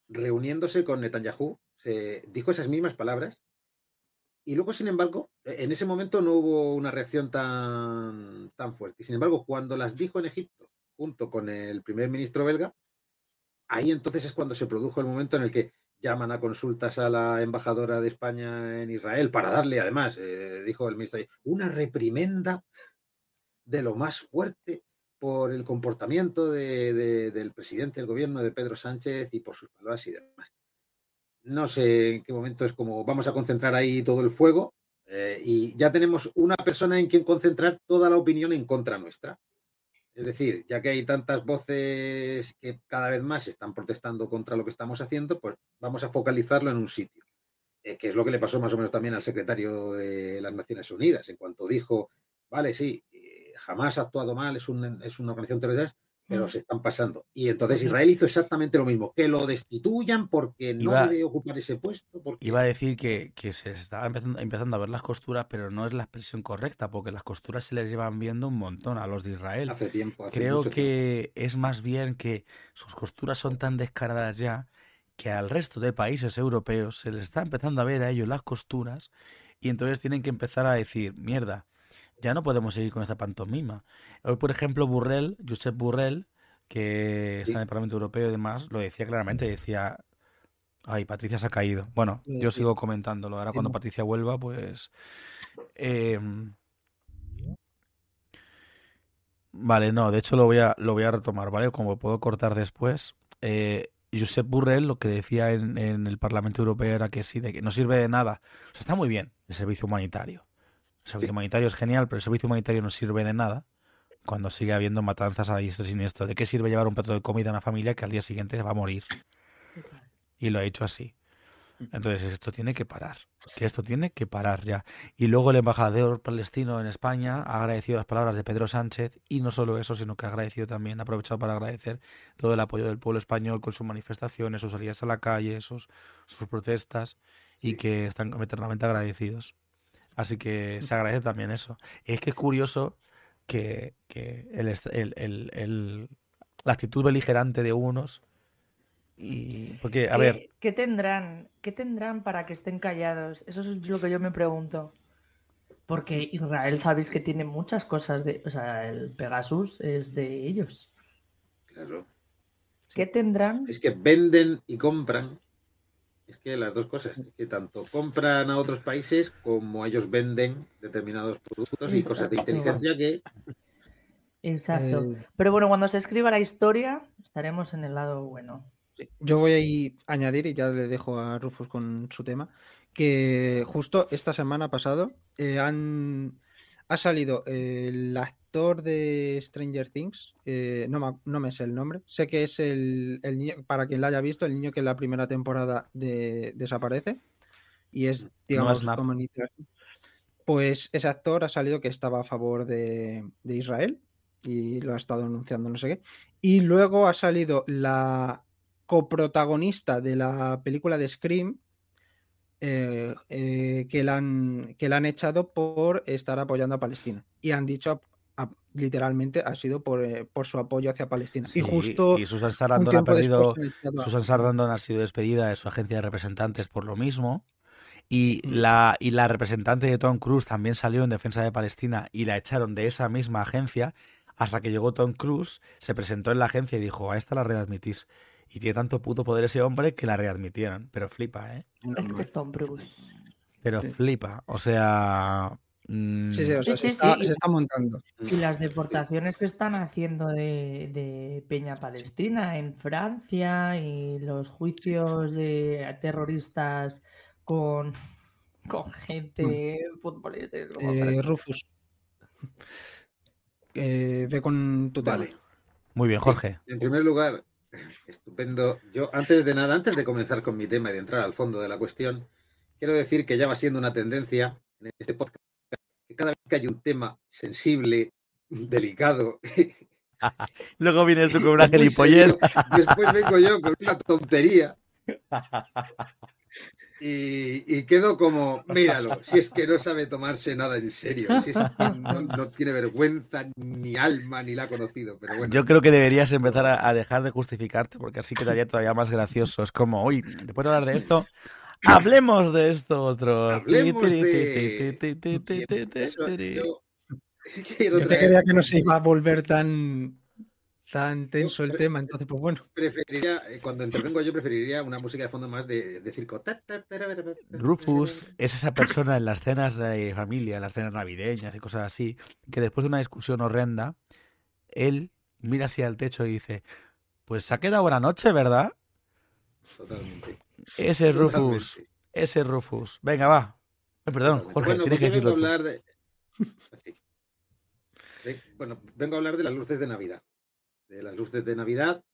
reuniéndose con Netanyahu. Se dijo esas mismas palabras. Y luego, sin embargo, en ese momento no hubo una reacción tan, tan fuerte. Y sin embargo, cuando las dijo en Egipto, junto con el primer ministro belga, ahí entonces es cuando se produjo el momento en el que llaman a consultas a la embajadora de España en Israel para darle, además, eh, dijo el ministro, una reprimenda de lo más fuerte por el comportamiento del presidente del gobierno de Pedro Sánchez y por sus palabras y demás. No sé en qué momento es como vamos a concentrar ahí todo el fuego eh, y ya tenemos una persona en quien concentrar toda la opinión en contra nuestra. Es decir, ya que hay tantas voces que cada vez más están protestando contra lo que estamos haciendo, pues vamos a focalizarlo en un sitio. Eh, que es lo que le pasó más o menos también al secretario de las Naciones Unidas, en cuanto dijo, vale, sí, eh, jamás ha actuado mal, es, es una organización terrorista, pero se están pasando. Y entonces Israel hizo exactamente lo mismo, que lo destituyan porque no debe ocupar ese puesto. Iba a decir que, se estaba empezando, a ver las costuras, pero no es la expresión correcta, porque las costuras se les llevan viendo un montón a los de Israel. Hace tiempo. Creo que es más bien que sus costuras son tan descaradas ya que al resto de países europeos se les está empezando a ver a ellos las costuras y entonces tienen que empezar a decir, mierda, ya no podemos seguir con esta pantomima. Hoy, por ejemplo, Burrell, Josep Burrell, que está en el Parlamento Europeo y demás, lo decía claramente, decía, ay, Patricia se ha caído. Bueno, yo sigo comentándolo. Ahora cuando Patricia vuelva, pues... Em, vale, no, de hecho lo voy a, lo voy a retomar, ¿vale? Como puedo cortar después. Eh, Josep Burrell lo que decía en, en, el Parlamento Europeo era que sí, de que no sirve de nada. O sea, está muy bien el servicio humanitario. El servicio humanitario es genial, pero el servicio humanitario no sirve de nada cuando sigue habiendo matanzas a diestro y siniestro. ¿De qué sirve llevar un plato de comida a una familia que al día siguiente va a morir? Y lo ha hecho así. Entonces esto tiene que parar, que esto tiene que parar ya. Y luego el embajador palestino en España ha agradecido las palabras de Pedro Sánchez y no solo eso, sino que ha agradecido también, ha aprovechado para agradecer todo el apoyo del pueblo español con sus manifestaciones, sus salidas a la calle, sus, sus protestas y que están eternamente agradecidos. Así que se agradece también eso. es que es curioso que, el, la actitud beligerante de unos y porque a ver ¿qué tendrán qué tendrán para que estén callados eso es lo que yo me pregunto. Porque Israel sabéis que tiene muchas cosas de o sea el Pegasus es de ellos. Claro. Qué tendrán es que venden y compran es que las dos cosas, que tanto compran a otros países como ellos venden determinados productos y cosas de inteligencia que... Exacto. Eh, Pero bueno, cuando se escriba la historia, estaremos en el lado bueno. Yo voy a añadir, y ya le dejo a Rufus con su tema, que justo esta semana pasado eh, han, ha salido el actor de Stranger Things, eh, no, me sé el nombre, sé que es el, niño, para quien lo haya visto, el niño que en la primera temporada desaparece y es, digamos, Pues ese actor ha salido que estaba a favor de, de Israel y lo ha estado anunciando no sé qué. Y luego ha salido la coprotagonista de la película de Scream, eh, eh, que, la han, que la han echado por estar apoyando a Palestina. Y han dicho literalmente ha sido por, eh, por, su apoyo hacia Palestina. y justo. Y Susan Sarandon ha perdido. Susan Sarandon ha sido despedida de su agencia de representantes por lo mismo. Y, mm. la, y la representante de Tom Cruise también salió en defensa de Palestina y la echaron de esa misma agencia hasta que llegó Tom Cruise, se presentó en la agencia y dijo, a esta la readmitís. Y tiene tanto puto poder ese hombre que la readmitieron. Pero flipa, ¿eh? Es que es Tom Cruise. Pero flipa. O sea. Mm, sí, sí, o sea, se, está, montando. Y las deportaciones que están haciendo de, Peña Palestina en Francia y los juicios de terroristas con, con gente futbolista. Eh, Rufus. Eh, ve con tu Vale. Muy bien, Jorge. en primer lugar, Estupendo. Yo, antes de nada, antes de comenzar con mi tema y de entrar al fondo de la cuestión, quiero decir que ya va siendo una tendencia en este podcast que cada vez que hay un tema sensible, delicado. Luego vienes tú con una gilipollez. Después vengo yo con una tontería. Y, quedo como, míralo, si es que no sabe tomarse nada en serio, si es que no, tiene vergüenza ni alma ni la ha conocido. Pero bueno. Yo creo que deberías empezar a, dejar de justificarte porque así quedaría todavía más gracioso. Es como, hoy, después de hablar de esto, hablemos de esto otro. Hablemos de... Yo, quería que no se iba a volver tan tan tenso el tema, entonces, pues bueno. Preferiría, eh, cuando intervengo yo, preferiría una música de fondo más de, de circo. Rufus es esa persona en las cenas de familia, en las cenas navideñas y cosas así, que después de una discusión horrenda, él mira hacia el techo y dice, pues se ha quedado buena noche, ¿verdad? Totalmente. Ese es Rufus, Totalmente. ese es Rufus. Venga, va. Eh, perdón. Jorge, Bueno, tienes pues que yo vengo decirlo a hablar de... Bueno, vengo a hablar de las luces de Navidad. De las luces de Navidad,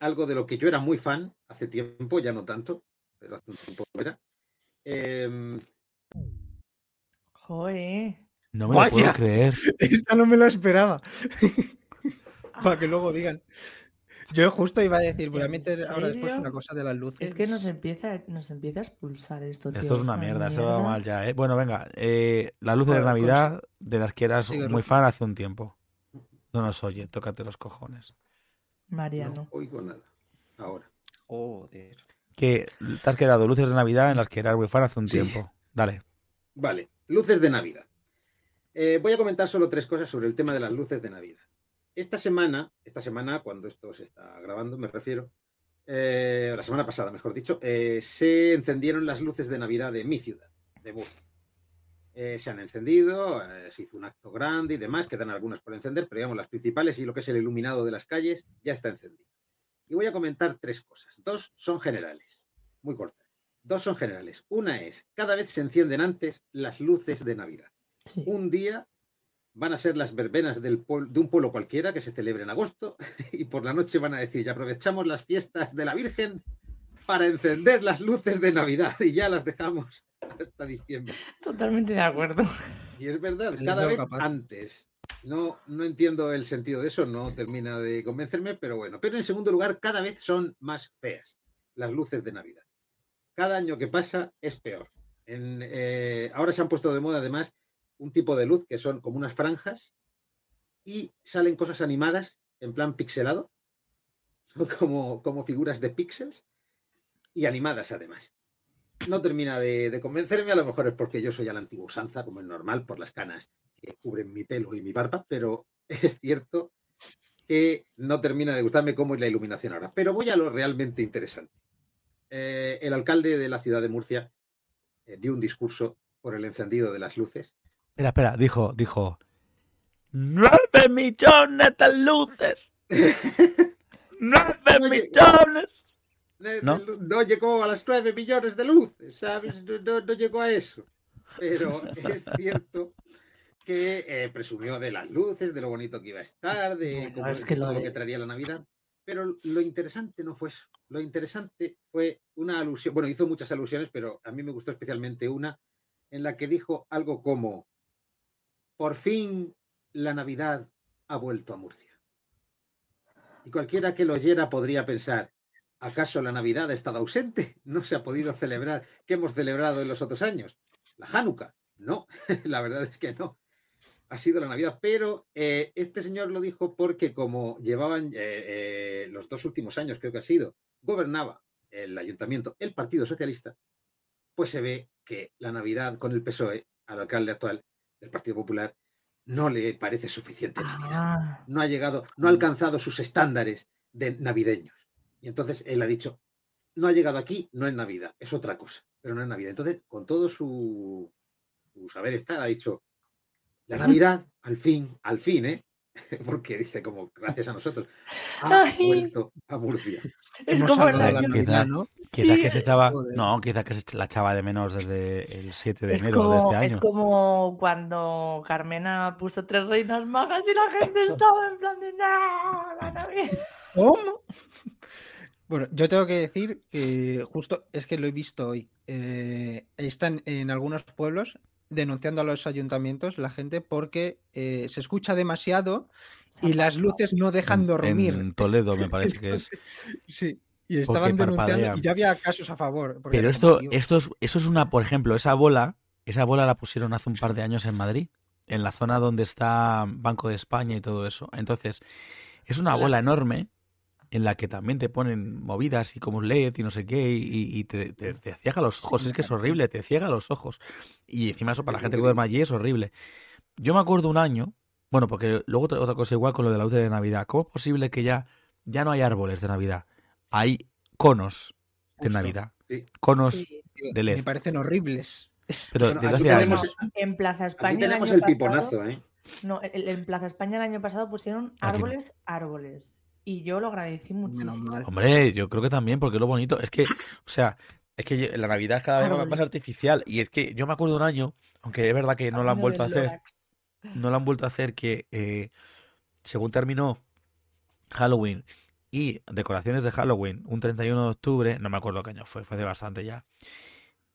algo de lo que yo era muy fan hace tiempo, ya no tanto, pero hace un tiempo era. Em, Joder. No me lo puedo creer. Esta no me lo esperaba. Para que luego digan. Yo justo iba a decir, voy a ¿En meter ahora después una cosa de las luces. Es que nos empieza, nos empieza a expulsar esto. tío, Esto es una mierda, se va mal ya, ¿eh? Bueno, venga, eh, las luces de Navidad de las que eras muy fan hace un tiempo. No nos oye, tócate los cojones. Mariano. no oigo nada. Ahora. Joder. Que te has quedado luces de Navidad en las que eras muy fan hace un Sí. tiempo. Dale. Vale, luces de Navidad. Eh, voy a comentar solo tres cosas sobre el tema de las luces de Navidad. Esta semana, esta semana, cuando esto se está grabando, me refiero, eh, la semana pasada, mejor dicho, eh, se encendieron las luces de Navidad de mi ciudad, de Murcia. Eh, se han encendido, eh, se hizo un acto grande y demás, quedan algunas por encender, pero digamos las principales y lo que es el iluminado de las calles ya está encendido. Y voy a comentar tres cosas. Dos son generales, muy cortas. Dos son generales. Una es, cada vez se encienden antes las luces de Navidad. Sí. Un día van a ser las verbenas del de un pueblo cualquiera que se celebre en agosto y por la noche van a decir, ya aprovechamos las fiestas de la Virgen para encender las luces de Navidad y ya las dejamos hasta diciembre. Totalmente de acuerdo. Y es verdad, cada vez capaz. antes. No, no entiendo el sentido de eso, no termina de convencerme, pero bueno. Pero en segundo lugar, cada vez son más feas las luces de Navidad. Cada año que pasa es peor. En, eh, ahora se han puesto de moda además un tipo de luz que son como unas franjas y salen cosas animadas en plan pixelado, son como, como figuras de píxeles y animadas además no termina de, de convencerme, a lo mejor es porque yo soy a la antigua usanza, como es normal, por las canas que cubren mi pelo y mi barba, pero es cierto que no termina de gustarme cómo es la iluminación ahora. Pero voy a lo realmente interesante. Eh, el alcalde de la ciudad de Murcia eh, dio un discurso por el encendido de las luces. Espera, espera, dijo, dijo. ¡Nueve millones de luces! ¡Nueve millones! ¿No? no llegó a las nueve millones de luces, ¿sabes? No, no- no llegó a eso. Pero es cierto que eh, presumió de las luces, de lo bonito que iba a estar, de, Bueno, cómo- es que todo lo de- que traería la Navidad. Pero lo interesante no fue eso. Lo interesante fue una alusión, bueno, hizo muchas alusiones, pero a mí me gustó especialmente una en la que dijo algo como, por fin la Navidad ha vuelto a Murcia. Y cualquiera que lo oyera podría pensar, ¿acaso la Navidad ha estado ausente? ¿No se ha podido celebrar? ¿Qué hemos celebrado en los otros años? ¿La Hanukkah? No, la verdad es que no. Ha sido la Navidad, pero eh, este señor lo dijo porque como llevaban eh, eh, los dos últimos años, creo que ha sido, gobernaba el ayuntamiento, el Partido Socialista, pues se ve que la Navidad con el PSOE, al alcalde actual del Partido Popular, no le parece suficiente Navidad Ah, no ha llegado, no ha alcanzado sus estándares de navideños. Y entonces él ha dicho, no ha llegado aquí, no es Navidad, es otra cosa, pero no es Navidad. Entonces, con todo su, su saber estar, ha dicho, la Navidad, al fin, al fin, ¿eh? Porque dice como, gracias a nosotros, ha Ay. vuelto a Murcia. es Hemos como la Quizá- Navidad, ¿no? Quizás Sí, que se echaba. No, quizás que se la echaba de menos desde el 7 de Es enero como, de este es año. como cuando Carmena puso tres reinas magas y la gente estaba en plan de no, la Navidad". ¿Cómo? Bueno, yo tengo que decir que justo es que lo he visto hoy. Eh, están en algunos pueblos denunciando a los ayuntamientos la gente porque eh, se escucha demasiado y las luces no dejan En- dormir. En Toledo me parece que es. Sí, y estaban denunciando y ya había casos a favor. Pero esto, esto es, eso es una, por ejemplo, esa bola, esa bola la pusieron hace un par de años en Madrid, en la zona donde está Banco de España y todo eso. Entonces, es una bola enorme en la que también te ponen movidas y como un LED y no sé qué, y, y te, te- te ciega los ojos. Es que es horrible, te ciega los ojos. Y encima eso para la gente que duerme allí es horrible. Yo me acuerdo un año, Bueno, porque luego otra, otra cosa igual con lo de la luz de Navidad. ¿Cómo es posible que ya, ya no hay árboles de Navidad? Hay conos de Justo. Navidad. Sí. Conos Sí. de LED. Me parecen horribles. Es- Pero Bueno, desde aquí hace tenemos- años. En Plaza España Aquí tenemos el, el año piponazo, pasado, ¿eh? no, en Plaza España el año pasado pusieron no. árboles, árboles. Y yo lo agradecí muchísimo. Hombre, yo creo que también, porque lo bonito es que, o sea, es que la Navidad cada vez más artificial. Y es que yo me acuerdo un año, aunque es verdad que no lo han vuelto a hacer, no lo han vuelto a hacer que eh, según terminó Halloween y decoraciones de Halloween, un 31 de octubre, no me acuerdo qué año fue, fue de bastante ya.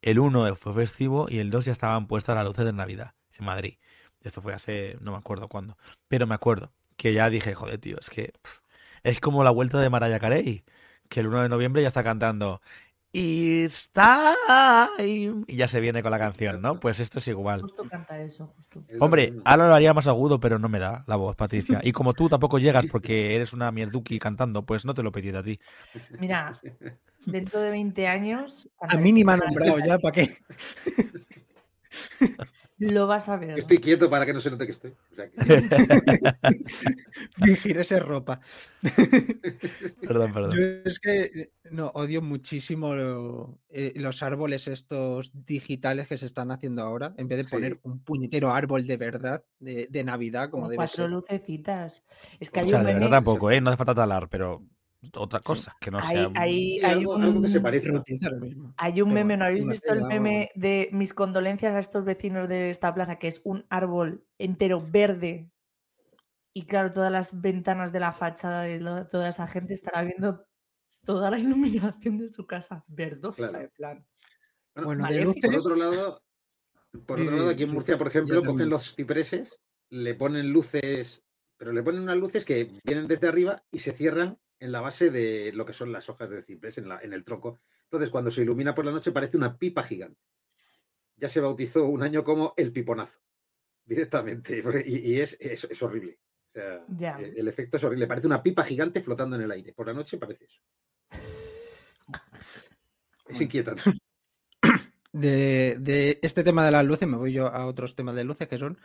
El 1 fue festivo y el 2 ya estaban puestas las luces de Navidad en Madrid. Esto fue hace, no me acuerdo cuándo, pero me acuerdo que ya dije, joder, tío, es que es como la vuelta de Mariah Carey, que el 1 de noviembre ya está cantando It's time y ya se viene con la canción, ¿no? Pues esto es igual. Justo canta eso, justo. Hombre, ahora lo haría más agudo, pero no me da la voz, Patricia. Y como tú tampoco llegas porque eres una mierduki cantando, pues no te lo pedí a ti. Mira, dentro de 20 años. A mí ni me han nombrado ya, ¿para qué? Lo vas a ver. Estoy quieto para que no se note que estoy. O sea que- Fingir ese ropa. Perdón, perdón. Yo es que no odio muchísimo lo- eh, los árboles estos digitales que se están haciendo ahora. En vez de Sí. poner un puñetero árbol de verdad, de, de Navidad, como Con debe cuatro ser. lucecitas. Es que O hay sea, un de verdad tampoco, ¿eh? No hace falta talar, pero otra cosa, que no Hay, sea... hay- hay algo, algo que se un- el mismo. Hay un Pero meme, ¿no habéis visto el meme de mis condolencias a estos vecinos de esta plaza, que es un árbol entero verde? Y claro, todas las ventanas de la fachada de lo- toda esa gente estará viendo toda la iluminación de su casa verdosa, Claro. en plan. Bueno, Bueno, por otro lado, por otro lado, aquí en Murcia, por ejemplo, cogen los cipreses, le ponen luces, pero le ponen unas luces que vienen desde arriba y se cierran en la base de lo que son las hojas del ciprés, en, la- en el tronco. Entonces, cuando se ilumina por la noche, parece una pipa gigante. Ya se bautizó un año como el piponazo, directamente. Y, y es, es- es horrible. O sea, Ya. el, el efecto es horrible. Parece una pipa gigante flotando en el aire. Por la noche parece eso. Es inquietante. de, de este tema de las luces, me voy yo a otros temas de luces que son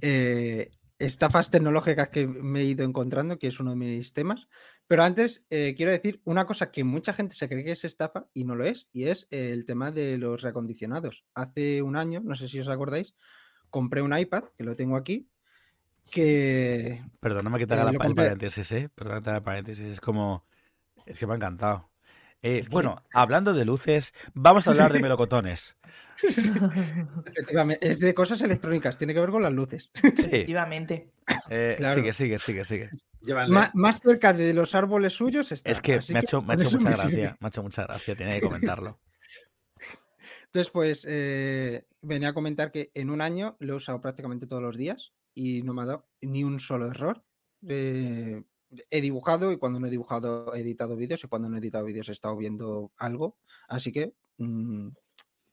eh, estafas tecnológicas que me he ido encontrando, que es uno de mis temas. Pero antes eh, quiero decir una cosa que mucha gente se cree que es estafa y no lo es, y es el tema de los reacondicionados. Hace un año, no sé si os acordáis, compré un iPad, que lo tengo aquí, que Perdóname que te haga Eh, la- el compré. paréntesis, ¿eh? Perdóname que te haga el paréntesis. Es como... Es que me ha encantado. Eh, Bueno, hablando de luces, vamos a hablar de melocotones. efectivamente es de cosas electrónicas, tiene que ver con las luces. Sí, Efectivamente. eh, Claro. sigue, sigue, sigue, sigue. Más cerca de los árboles suyos está. Es que así me ha hecho, me ha hecho mucha gracia. Me ha hecho mucha gracia, tenía que comentarlo. Entonces, pues eh, venía a comentar que en un año lo he usado prácticamente todos los días y no me ha dado ni un solo error. Eh, he dibujado y cuando no he dibujado he editado vídeos y cuando no he editado vídeos he estado viendo algo. Así que mm,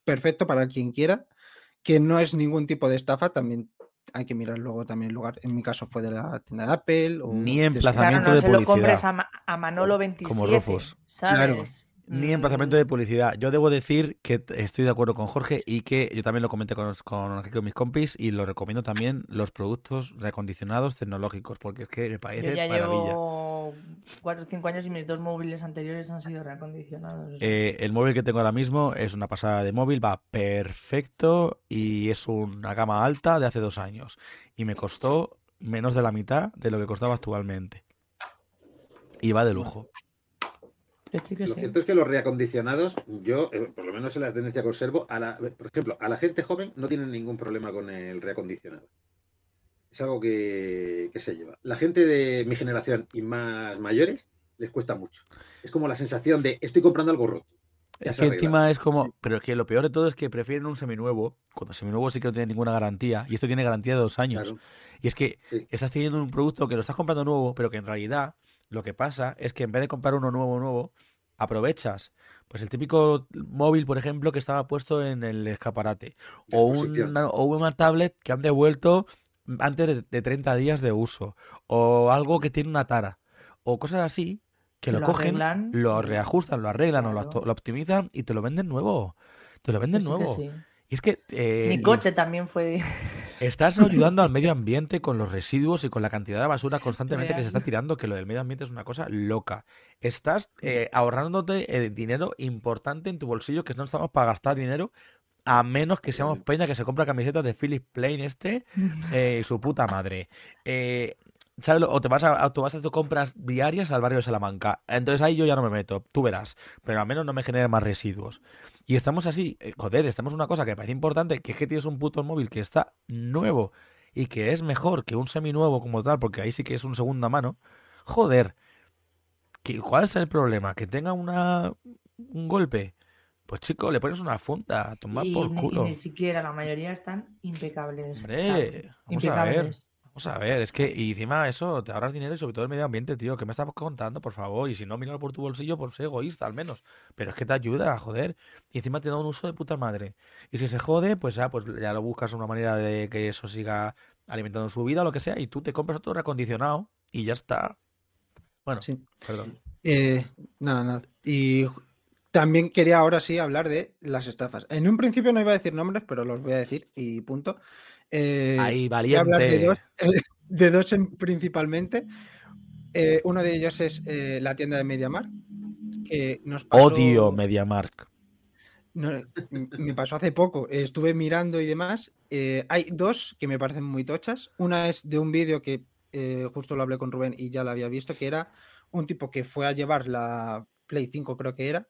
perfecto para quien quiera, que no es ningún tipo de estafa, también hay que mirar luego también el lugar. En mi caso fue de la tienda de Apple. O Ni de- emplaza- Claro, no de se lo compres a, Ma- a Manolo 27. Rufus. Claro. Ni Mm, emplazamiento de publicidad. Yo debo decir que estoy de acuerdo con Jorge y que yo también lo comenté con, con, aquí con mis compis y lo recomiendo también los productos reacondicionados tecnológicos porque es que me parece Yo ya maravilla. llevo 4 o 5 años y mis dos móviles anteriores han sido reacondicionados. Eh, el móvil que tengo ahora mismo es una pasada de móvil, va perfecto y es una gama alta de hace dos años. Y me costó menos de la mitad de lo que costaba actualmente. Y va de lujo. Lo sí. cierto es que los reacondicionados, yo, eh, por lo menos en la tendencia que observo, a la- por ejemplo, a la gente joven no tienen ningún problema con el reacondicionado. Es algo que, que se lleva. La gente de mi generación y más mayores les cuesta mucho. Es como la sensación de estoy comprando algo roto. Ya Es que arregla. encima es como. Pero es que lo peor de todo es que prefieren un seminuevo, cuando el seminuevo sí que no tiene ninguna garantía, y esto tiene garantía de dos años. Claro. Y es que Sí. estás teniendo un producto que lo estás comprando nuevo, pero que en realidad lo que pasa es que en vez de comprar uno nuevo, nuevo, aprovechas. Pues el típico móvil, por ejemplo, que estaba puesto en el escaparate. O una, o una tablet que han devuelto antes de, de 30 días de uso. O algo que tiene una tara. O cosas así que lo, Lo cogen, arreglan. lo reajustan, lo arreglan o lo, optimizan y te lo venden nuevo. Te lo venden sí que nuevo. sí. Y es que... eh, Mi y- coche también fue. Estás ayudando al medio ambiente con los residuos y con la cantidad de basura constantemente que se está tirando, que lo del medio ambiente es una cosa loca. Estás eh, ahorrándote eh, dinero importante en tu bolsillo, que no estamos para gastar dinero, a menos que seamos peña que se compra camisetas de Philip Plain este eh, y su puta madre. Eh, O te vas a, o te vas a tus compras diarias al barrio de Salamanca. Entonces ahí yo ya no me meto, tú verás. Pero al menos no me genera más residuos. Y estamos así, eh, joder, estamos una cosa que me parece importante, que es que tienes un puto móvil que está nuevo y que es mejor que un seminuevo como tal, porque ahí sí que es un segunda mano. Joder, ¿qué- ¿cuál es el problema? ¿Que tenga una, un golpe? Pues chico, le pones una funda, a tomar por ni, y culo. ni siquiera, la mayoría están impecables. Hombre, vamos a ver. Vamos a ver, es que, y encima eso, te ahorras dinero y sobre todo el medio ambiente, tío. ¿Qué me estás contando, por favor? Y si no, míralo por tu bolsillo, por ser egoísta al menos. Pero es que te ayuda, joder. Y encima te da un uso de puta madre. Y si se jode, pues ya, pues ya lo buscas una manera de que eso siga alimentando su vida o lo que sea. Y tú te compras otro reacondicionado y ya está. Bueno, Sí. perdón. Eh, nada, nada. Y también quería ahora sí hablar de las estafas. En un principio no iba a decir nombres, pero los voy a decir y punto. Eh, Ahí, de dos, de dos en- principalmente. Eh, uno de ellos es eh, la tienda de MediaMarkt, que nos pasó, Odio MediaMark. no, me pasó hace poco. Estuve mirando y demás. Eh, hay dos que me parecen muy tochas. Una es de un vídeo que justo lo hablé con Rubén y ya lo había visto, que era un tipo que fue a llevar la Play 5, creo que era,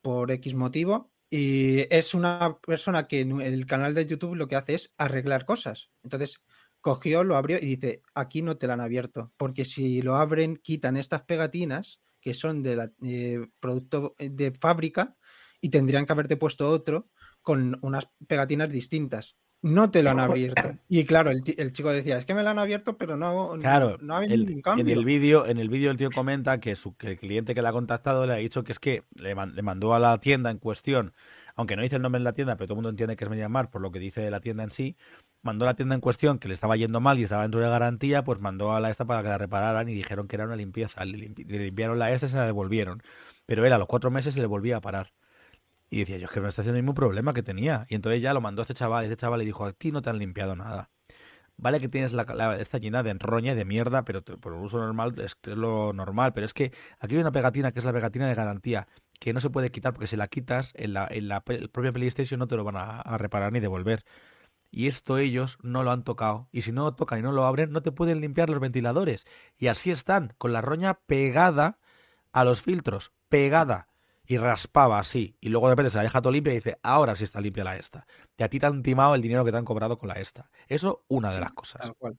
por X motivo. Y es una persona que en el canal de YouTube lo que hace es arreglar cosas. Entonces cogió, lo abrió y dice, aquí no te la han abierto, porque si lo abren, quitan estas pegatinas que son de la, eh, producto de fábrica y tendrían que haberte puesto otro con unas pegatinas distintas. No te lo han abierto. Y claro, el, el chico decía, es que me lo han abierto, pero no, Claro, no ha habido el- ningún en cambio. el vídeo, en el vídeo el tío comenta que, su, que el cliente que le ha contactado le ha dicho que es que le, man- le mandó a la tienda en cuestión, aunque no dice el nombre en la tienda, pero todo el mundo entiende que es MediaMarkt por lo que dice la tienda en sí, mandó a la tienda en cuestión que le estaba yendo mal y estaba dentro de garantía, pues mandó a la esta para que la repararan y dijeron que era una limpieza. Le, limpi- le limpiaron la esta y se la devolvieron. Pero él a los cuatro meses se le volvía a parar. Y decía, yo es que me está haciendo el mismo problema que tenía. Y entonces ya lo mandó a este chaval. Y este chaval le dijo, a ti no te han limpiado nada. Vale que tienes la, la- esta llena de enroña y de mierda, pero por uso normal es lo normal. Pero es que aquí hay una pegatina que es la pegatina de garantía, que no se puede quitar porque si la quitas en la, en la el propia PlayStation no te lo van a, a reparar ni devolver. Y esto ellos no lo han tocado. Y si no lo tocan y no lo abren, no te pueden limpiar los ventiladores. Y así están, con la roña pegada a los filtros, pegada. Y raspaba así. Y luego de repente se la deja todo limpia y dice, ahora sí está limpia la esta. Y a ti te han timado el dinero que te han cobrado con la esta. Eso, una de Sí, las cosas. Tal cual.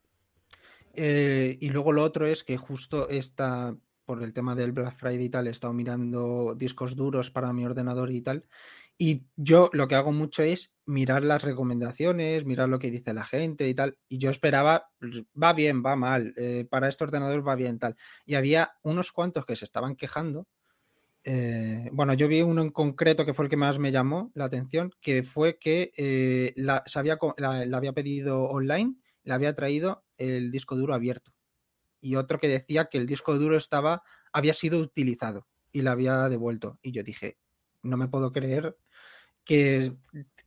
Eh, y luego lo otro es que justo esta, por el tema del Black Friday y tal, he estado mirando discos duros para mi ordenador y tal. Y yo lo que hago mucho es mirar las recomendaciones, mirar lo que dice la gente y tal. Y yo esperaba, va bien, va mal, eh, para este ordenador va bien, tal. Y había unos cuantos que se estaban quejando. Eh, bueno, yo vi uno en concreto que fue el que más me llamó la atención, que fue que eh, la, había, la- la había pedido online le había traído el disco duro abierto. Y otro que decía que el disco duro estaba, había sido utilizado y le había devuelto. Y yo dije, no me puedo creer que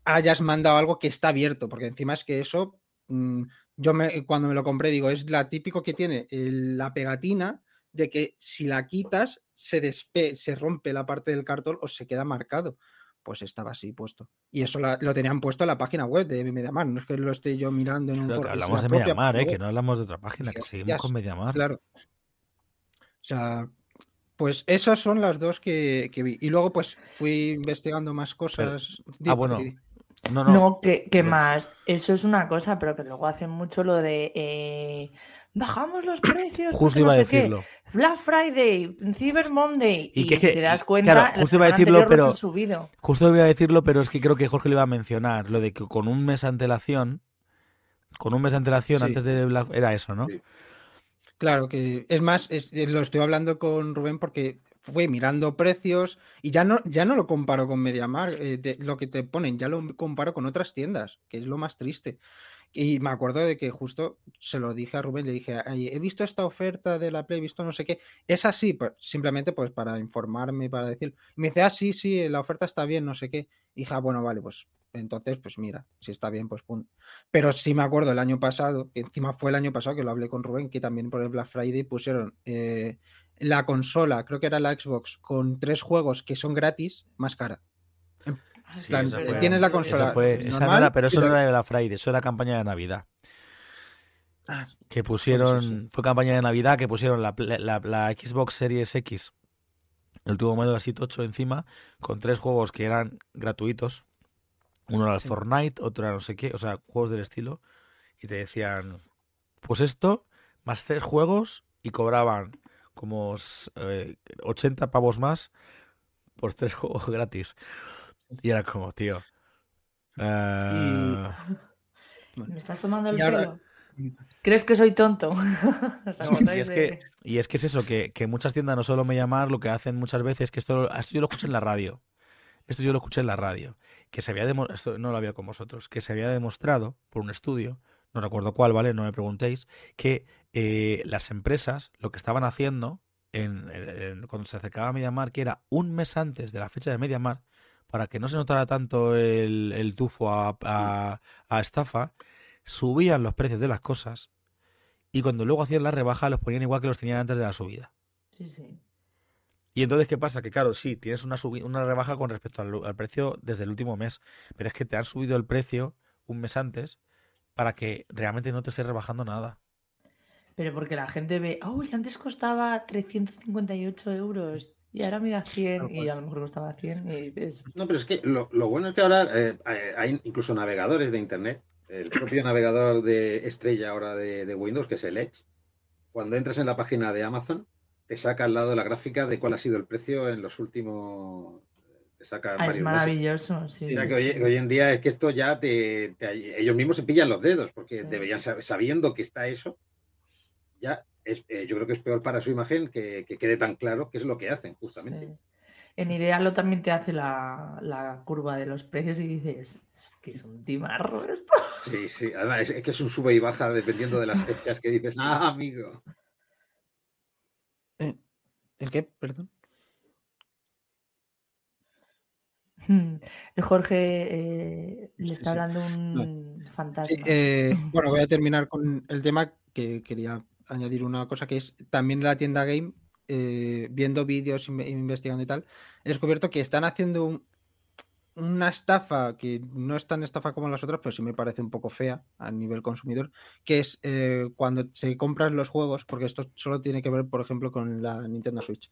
hayas mandado algo que está abierto, porque encima es que eso, mm, yo me, cuando me lo compré, digo, es la típico que tiene la pegatina de que si la quitas se, despe se rompe la parte del cartón o se queda marcado. Pues estaba así puesto. Y eso la- lo tenían puesto en la página web de MediaMarkt. No es que lo esté yo mirando en un foro. hablamos la de Mediamar, ¿eh? que no hablamos de otra página, que seguimos "Hostias, con Mediamar. Claro. O sea, pues esas son las dos que, que vi. Y luego, pues fui investigando más cosas. Ah, bueno. No, No, no. que, que más. Eso es una cosa, pero que luego hacen mucho lo de eh, bajamos los precios. Justo iba a qué, decirlo. Black Friday, Cyber Monday. Y Y, que es que- te das cuenta, claro, la justo iba a decirlo, pero- subido. Justo iba a decirlo, pero es que creo que Jorge lo iba a mencionar. Lo de que con un mes de antelación, con un mes de antelación Sí. antes de Black... Era eso, ¿no? Sí. Claro que es más, es- eh, lo estoy hablando con Rubén porque fue mirando precios y ya no, ya no lo comparo con MediaMarkt, eh, lo que te ponen, ya lo comparo con otras tiendas, que es lo más triste. Y me acuerdo de que justo se lo dije a Rubén, le dije, "Ay, he visto esta oferta de la Play, he visto no sé qué. Es así, pues, simplemente pues para informarme, para decir. Me dice, ah, sí, sí, la oferta está bien, no sé qué. Y dije, ah, bueno, vale, pues Entonces, pues mira, si está bien, pues punto. Pero sí me acuerdo el año pasado, que encima fue el año pasado que lo hablé con Rubén, que también por el Black Friday pusieron eh, la consola, creo que era la Xbox, con tres juegos que son gratis, más cara. Sí, eh, fue- tienes la Esa consola. fue- esa no era- pero eso no la- era de Black Friday, eso era campaña de Navidad. Ah, Que pusieron, sí. fue campaña de Navidad que pusieron la, la- la Xbox Series X, el último modelo así tocho encima, con tres juegos que eran gratuitos. Uno era el. Fortnite, otro era no sé qué, o sea, juegos del estilo. Y te decían, pues esto, más tres juegos, y cobraban como eh, 80 pavos más por tres juegos gratis. Y era como, tío. eh, ¿Me estás tomando el ahora- pelo? ¿Crees que soy tonto? ¿Os No, acordáis y, es de- que, y es que es eso, que, que muchas tiendas no solo me llamar, lo que hacen muchas veces, que esto, esto yo lo escuché en la radio, esto yo lo escuché en la radio, que se había demo- esto no lo había con vosotros, que se había demostrado por un estudio, no recuerdo cuál, ¿vale? No me preguntéis, que eh, las empresas lo que estaban haciendo en, en- cuando se acercaba a MediaMar, que era un mes antes de la fecha de MediaMar, para que no se notara tanto el, el tufo a, a- a estafa, subían los precios de las cosas y cuando luego hacían la rebaja los ponían igual que los tenían antes de la subida. Sí, sí. Y entonces, ¿qué pasa? Que claro, sí, tienes una, una rebaja con respecto al, al precio desde el último mes, pero es que te han subido el precio un mes antes para que realmente no te estés rebajando nada. Pero porque la gente ve, uy, antes costaba 358 euros y ahora mira 100 Tal y a lo mejor costaba 100 y No, pero es que lo, lo bueno es que ahora eh, hay incluso navegadores de Internet. El propio navegador de estrella ahora de, de Windows, que es el Edge, cuando entras en la página de Amazon, te saca al lado la gráfica de cuál ha sido el precio en los últimos. Te saca ah, es meses. maravilloso. Sí, O sea sí, que hoy, en día es que esto ya te, te- ellos mismos se pillan los dedos, porque Sí. deberían sab- sabiendo que está eso, ya es, eh, yo creo que es peor para su imagen que, que quede tan claro qué es lo que hacen, justamente. Sí. En Idealo también te hace la, la curva de los precios y dices, es que es un timarro esto. Sí, sí. Además, es, es que es un sube y baja dependiendo de las fechas que dices, ah, amigo. Eh, ¿El qué? Perdón. El Jorge eh, le Sí, está sí. hablando un fantasma. Sí, eh, bueno, voy a terminar con el tema que quería añadir una cosa que es también la tienda game, eh, viendo vídeos, inve- investigando y tal, he descubierto que están haciendo un- una estafa que no es tan estafa como las otras, pero sí me parece un poco fea a nivel consumidor, que es eh, cuando se compran los juegos, porque esto solo tiene que ver, por ejemplo, con la Nintendo Switch.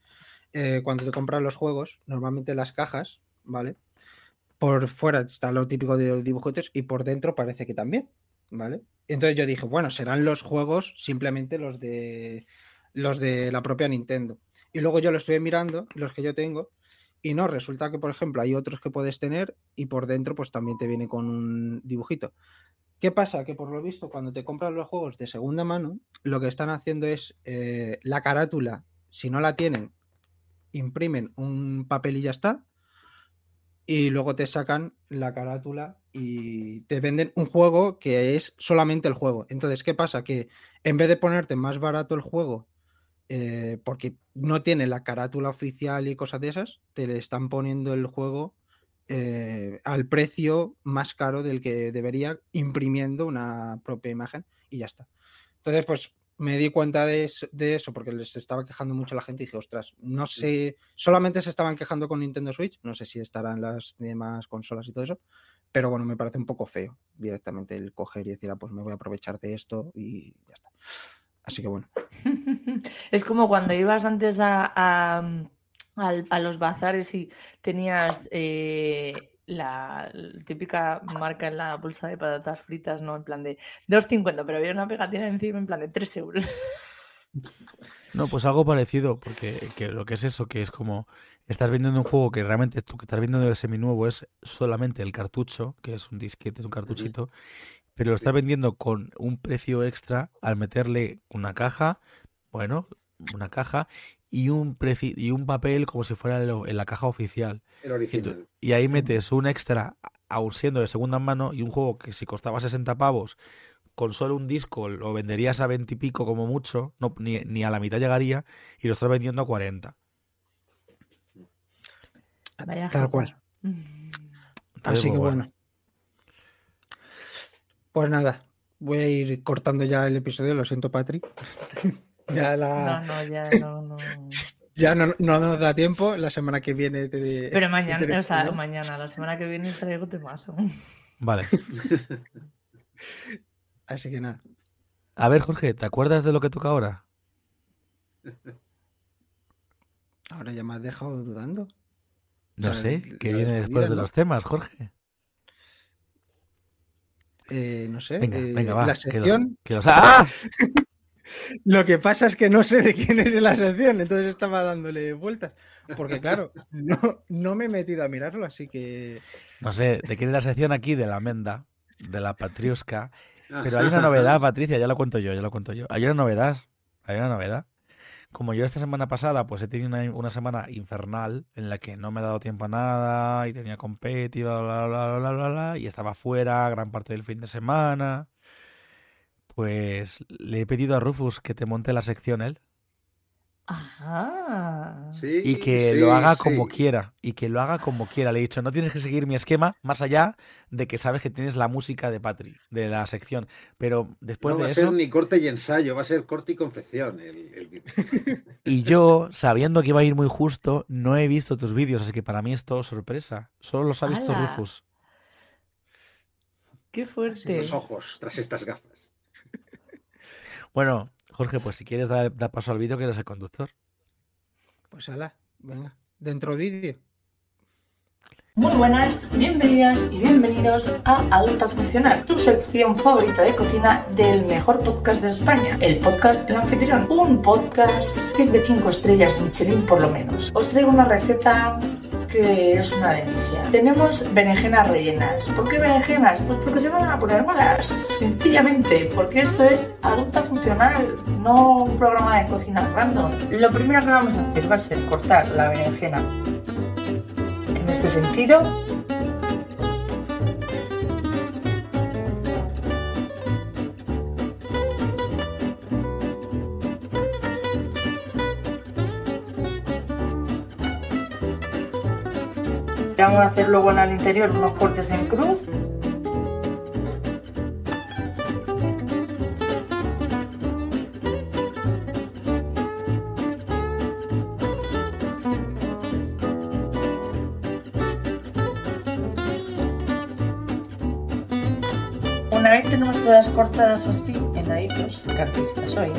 Eh, cuando te compras los juegos, normalmente las cajas, ¿vale? Por fuera está lo típico de los dibujitos y por dentro parece que también, ¿vale? Entonces yo dije, bueno, serán los juegos simplemente los de los de la propia Nintendo. Y luego yo lo estuve mirando, los que yo tengo, y no, resulta que, por ejemplo, hay otros que puedes tener y por dentro pues también te viene con un dibujito. ¿Qué pasa? Que por lo visto, cuando te compras los juegos de segunda mano, lo que están haciendo es eh, la carátula, si no la tienen, imprimen un papel y ya está, y luego te sacan la carátula y te venden un juego que es solamente el juego. Entonces, ¿qué pasa? Que en vez de ponerte más barato el juego, eh, porque no tiene la carátula oficial y cosas de esas, te le están poniendo el juego eh, al precio más caro del que debería, imprimiendo una propia imagen y ya está. Entonces, pues me di cuenta de eso, de eso porque les estaba quejando mucho la gente y dije, ostras, no sé, solamente se estaban quejando con Nintendo Switch, no sé si estarán las demás consolas y todo eso, pero bueno, me parece un poco feo directamente el coger y decir, ah, pues me voy a aprovechar de esto y ya está. Así que bueno. Es como cuando ibas antes a, a, a los bazares y tenías eh, la típica marca en la bolsa de patatas fritas, ¿no? En plan de 2,50, pero había una pegatina encima en plan de 3 euros. No, pues algo parecido, porque que lo que es eso, que es como estás vendiendo un juego que realmente tú que estás vendiendo de seminuevo es solamente el cartucho, que es un disquete, es un cartuchito, pero lo estás vendiendo con un precio extra al meterle una caja, bueno, una caja y un preci- y un papel como si fuera en la caja oficial. El original. y ahí metes un extra, aun siendo de segunda mano, y un juego que si costaba 60 pavos, con solo un disco lo venderías a 20 y pico como mucho, no, ni, ni a la mitad llegaría, y lo estás vendiendo a 40. Vaya Tal cual. Mm. Entonces, Así que pues, bueno. Pues nada, voy a ir cortando ya el episodio, lo siento, Patri. ya la... No, no, ya no, no. Ya no, no nos da tiempo, la semana que viene te Pero mañana, te o sea, mañana, la semana que viene traigo temazo. Vale. Así que nada. A ver, Jorge, ¿te acuerdas de lo que toca ahora? Ahora ya me has dejado dudando. No sé, ¿qué viene después de ¿no? los temas, Jorge? Eh, no sé. Venga, eh, venga, va. La que los- sección. que los- ¡Ah! Lo que pasa es que no sé de quién es la sección, entonces estaba dándole vueltas. Porque claro, no, no me he metido a mirarlo, así que. No sé, te quiere la sección aquí de la Menda, de la Patriusca. Pero hay una novedad, Patricia, ya lo cuento yo, ya lo cuento yo. Hay una novedad, hay una novedad. Como yo esta semana pasada, pues he tenido una, una semana infernal en la que no me he dado tiempo a nada y tenía competi, bla, bla, bla, bla, bla, bla, bla, y estaba fuera gran parte del fin de semana. Pues le he pedido a Rufus que te monte la sección él Ah. Sí, y que sí, lo haga como sí. quiera. Y que lo haga como quiera. Le he dicho, no tienes que seguir mi esquema más allá de que sabes que tienes la música de Patri, de la sección. Pero después no va de a ser eso, ni corte y ensayo, va a ser corte y confección. El, el vídeo. y yo, sabiendo que iba a ir muy justo, no he visto tus vídeos, así que para mí es todo sorpresa. Solo los ha visto ¡Hala! Rufus. Qué fuerte. Los ojos tras estas gafas. Bueno, Jorge, pues si quieres dar, paso al vídeo, que eres el conductor. Pues ala, venga. Dentro vídeo. Muy buenas, bienvenidas y bienvenidos a Adulta Funcional, tu sección favorita de cocina del mejor podcast de España, el podcast El Anfitrión. Un podcast que es de 5 estrellas Michelin por lo menos. Os traigo una receta es una delicia. Tenemos berenjenas rellenas. ¿Por qué berenjenas? Pues porque se van a poner malas. Sencillamente, porque esto es Adulta Funcional, no un programa de cocina random. Lo primero que vamos a hacer va a ser cortar la berenjena en este sentido. Vamos a hacer luego en el interior unos cortes en cruz. Una vez tenemos todas cortadas así, en laditos, cartistas soy,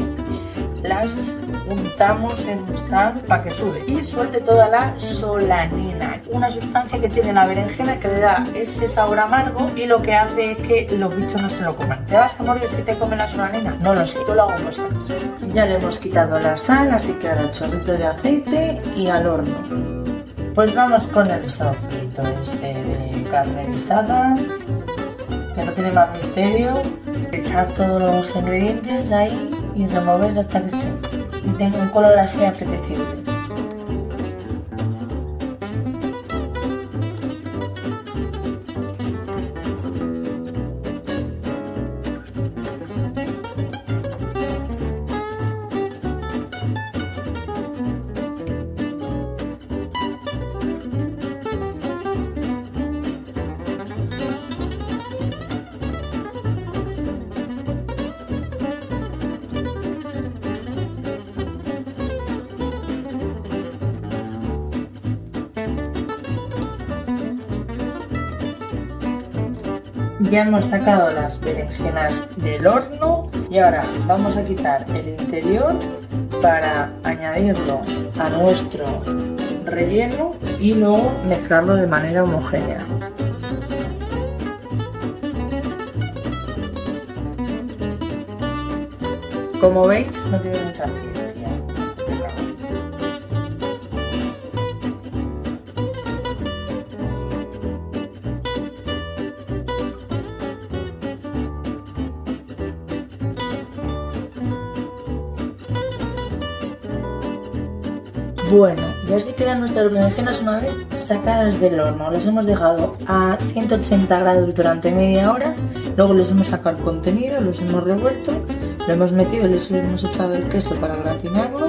las untamos en sal para que sude y suelte toda la solanina, una sustancia que tiene la berenjena que le da ese sabor amargo y lo que hace es que los bichos no se lo coman. ¿Te vas a morir si te comen la solanina? No lo sé, yo lo hago acaso. Ya le hemos quitado la sal, así que ahora chorrito de aceite y al horno. Pues vamos con el sofrito este de carne guisada que no tiene más misterio, echar todos los ingredientes ahí y remover hasta que esté. Y tenga un color así apetecible. Ya hemos sacado las berenjenas del horno y ahora vamos a quitar el interior para añadirlo a nuestro relleno y luego mezclarlo de manera homogénea. Como veis, no tiene mucha ciencia. Bueno, y así quedan nuestras berenjenas una vez sacadas del horno. Las hemos dejado a 180 grados durante media hora. Luego les hemos sacado el contenido, los hemos revuelto, lo hemos metido, les hemos echado el queso para gratinarlo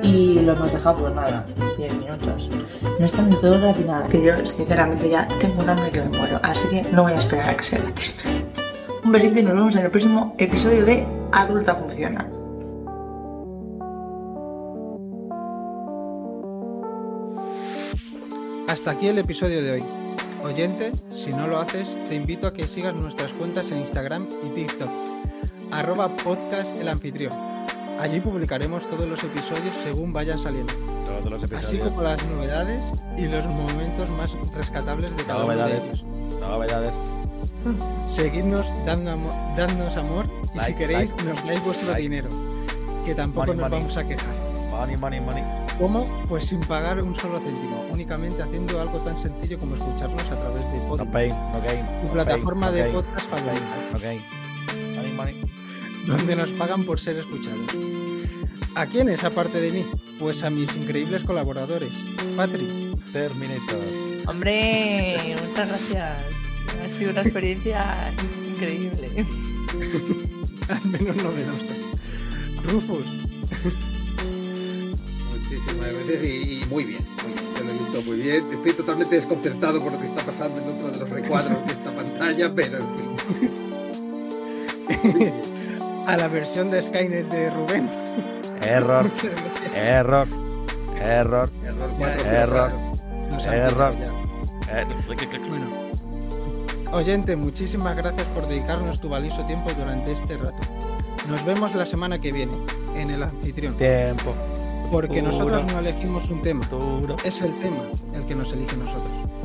y lo hemos dejado pues nada, 10 minutos. No están del todo gratinadas, que yo sinceramente ya tengo un hambre que me muero, así que no voy a esperar a que se gratine. Un besito y nos vemos en el próximo episodio de Adulta Funciona. Hasta aquí el episodio de hoy. Oyente, si no lo haces, te invito a que sigas nuestras cuentas en Instagram y TikTok. Arroba podcast el anfitrión. Allí publicaremos todos los episodios según vayan saliendo. Todos los Así como las novedades y los momentos más rescatables de cada uno de ellos. Novedades. Seguidnos, dando amor, dadnos amor y si queréis like, nos dais vuestro like. dinero, que tampoco Money, nos money. vamos a quejar. Money, money, money. ¿Cómo? Pues sin pagar un solo céntimo, únicamente haciendo algo tan sencillo como escucharnos a través de No Podimo, pain, no gain. tu no plataforma pain, de no podcast No money. donde nos pagan por ser escuchados. ¿A quiénes aparte de mí? Pues a mis increíbles colaboradores. Patri, Terminator. Hombre, muchas gracias. Ha sido una experiencia increíble. al menos novedosa. Rufus, Muchísimas gracias y, y muy bien. muy bien, Te lo he visto muy bien. Estoy totalmente desconcertado por lo que está pasando en otro de los recuadros de esta pantalla, pero en fin. a la versión de Skynet de Rubén. Error, Muchas gracias. error, error. Error Ya, 4. Error. Nos Error. Bueno, oyente, muchísimas gracias por dedicarnos tu valioso tiempo durante este rato. Nos vemos la semana que viene en el anfitrión, Tiempo. Porque nosotros no elegimos un tema, es el tema el que nos elige nosotros.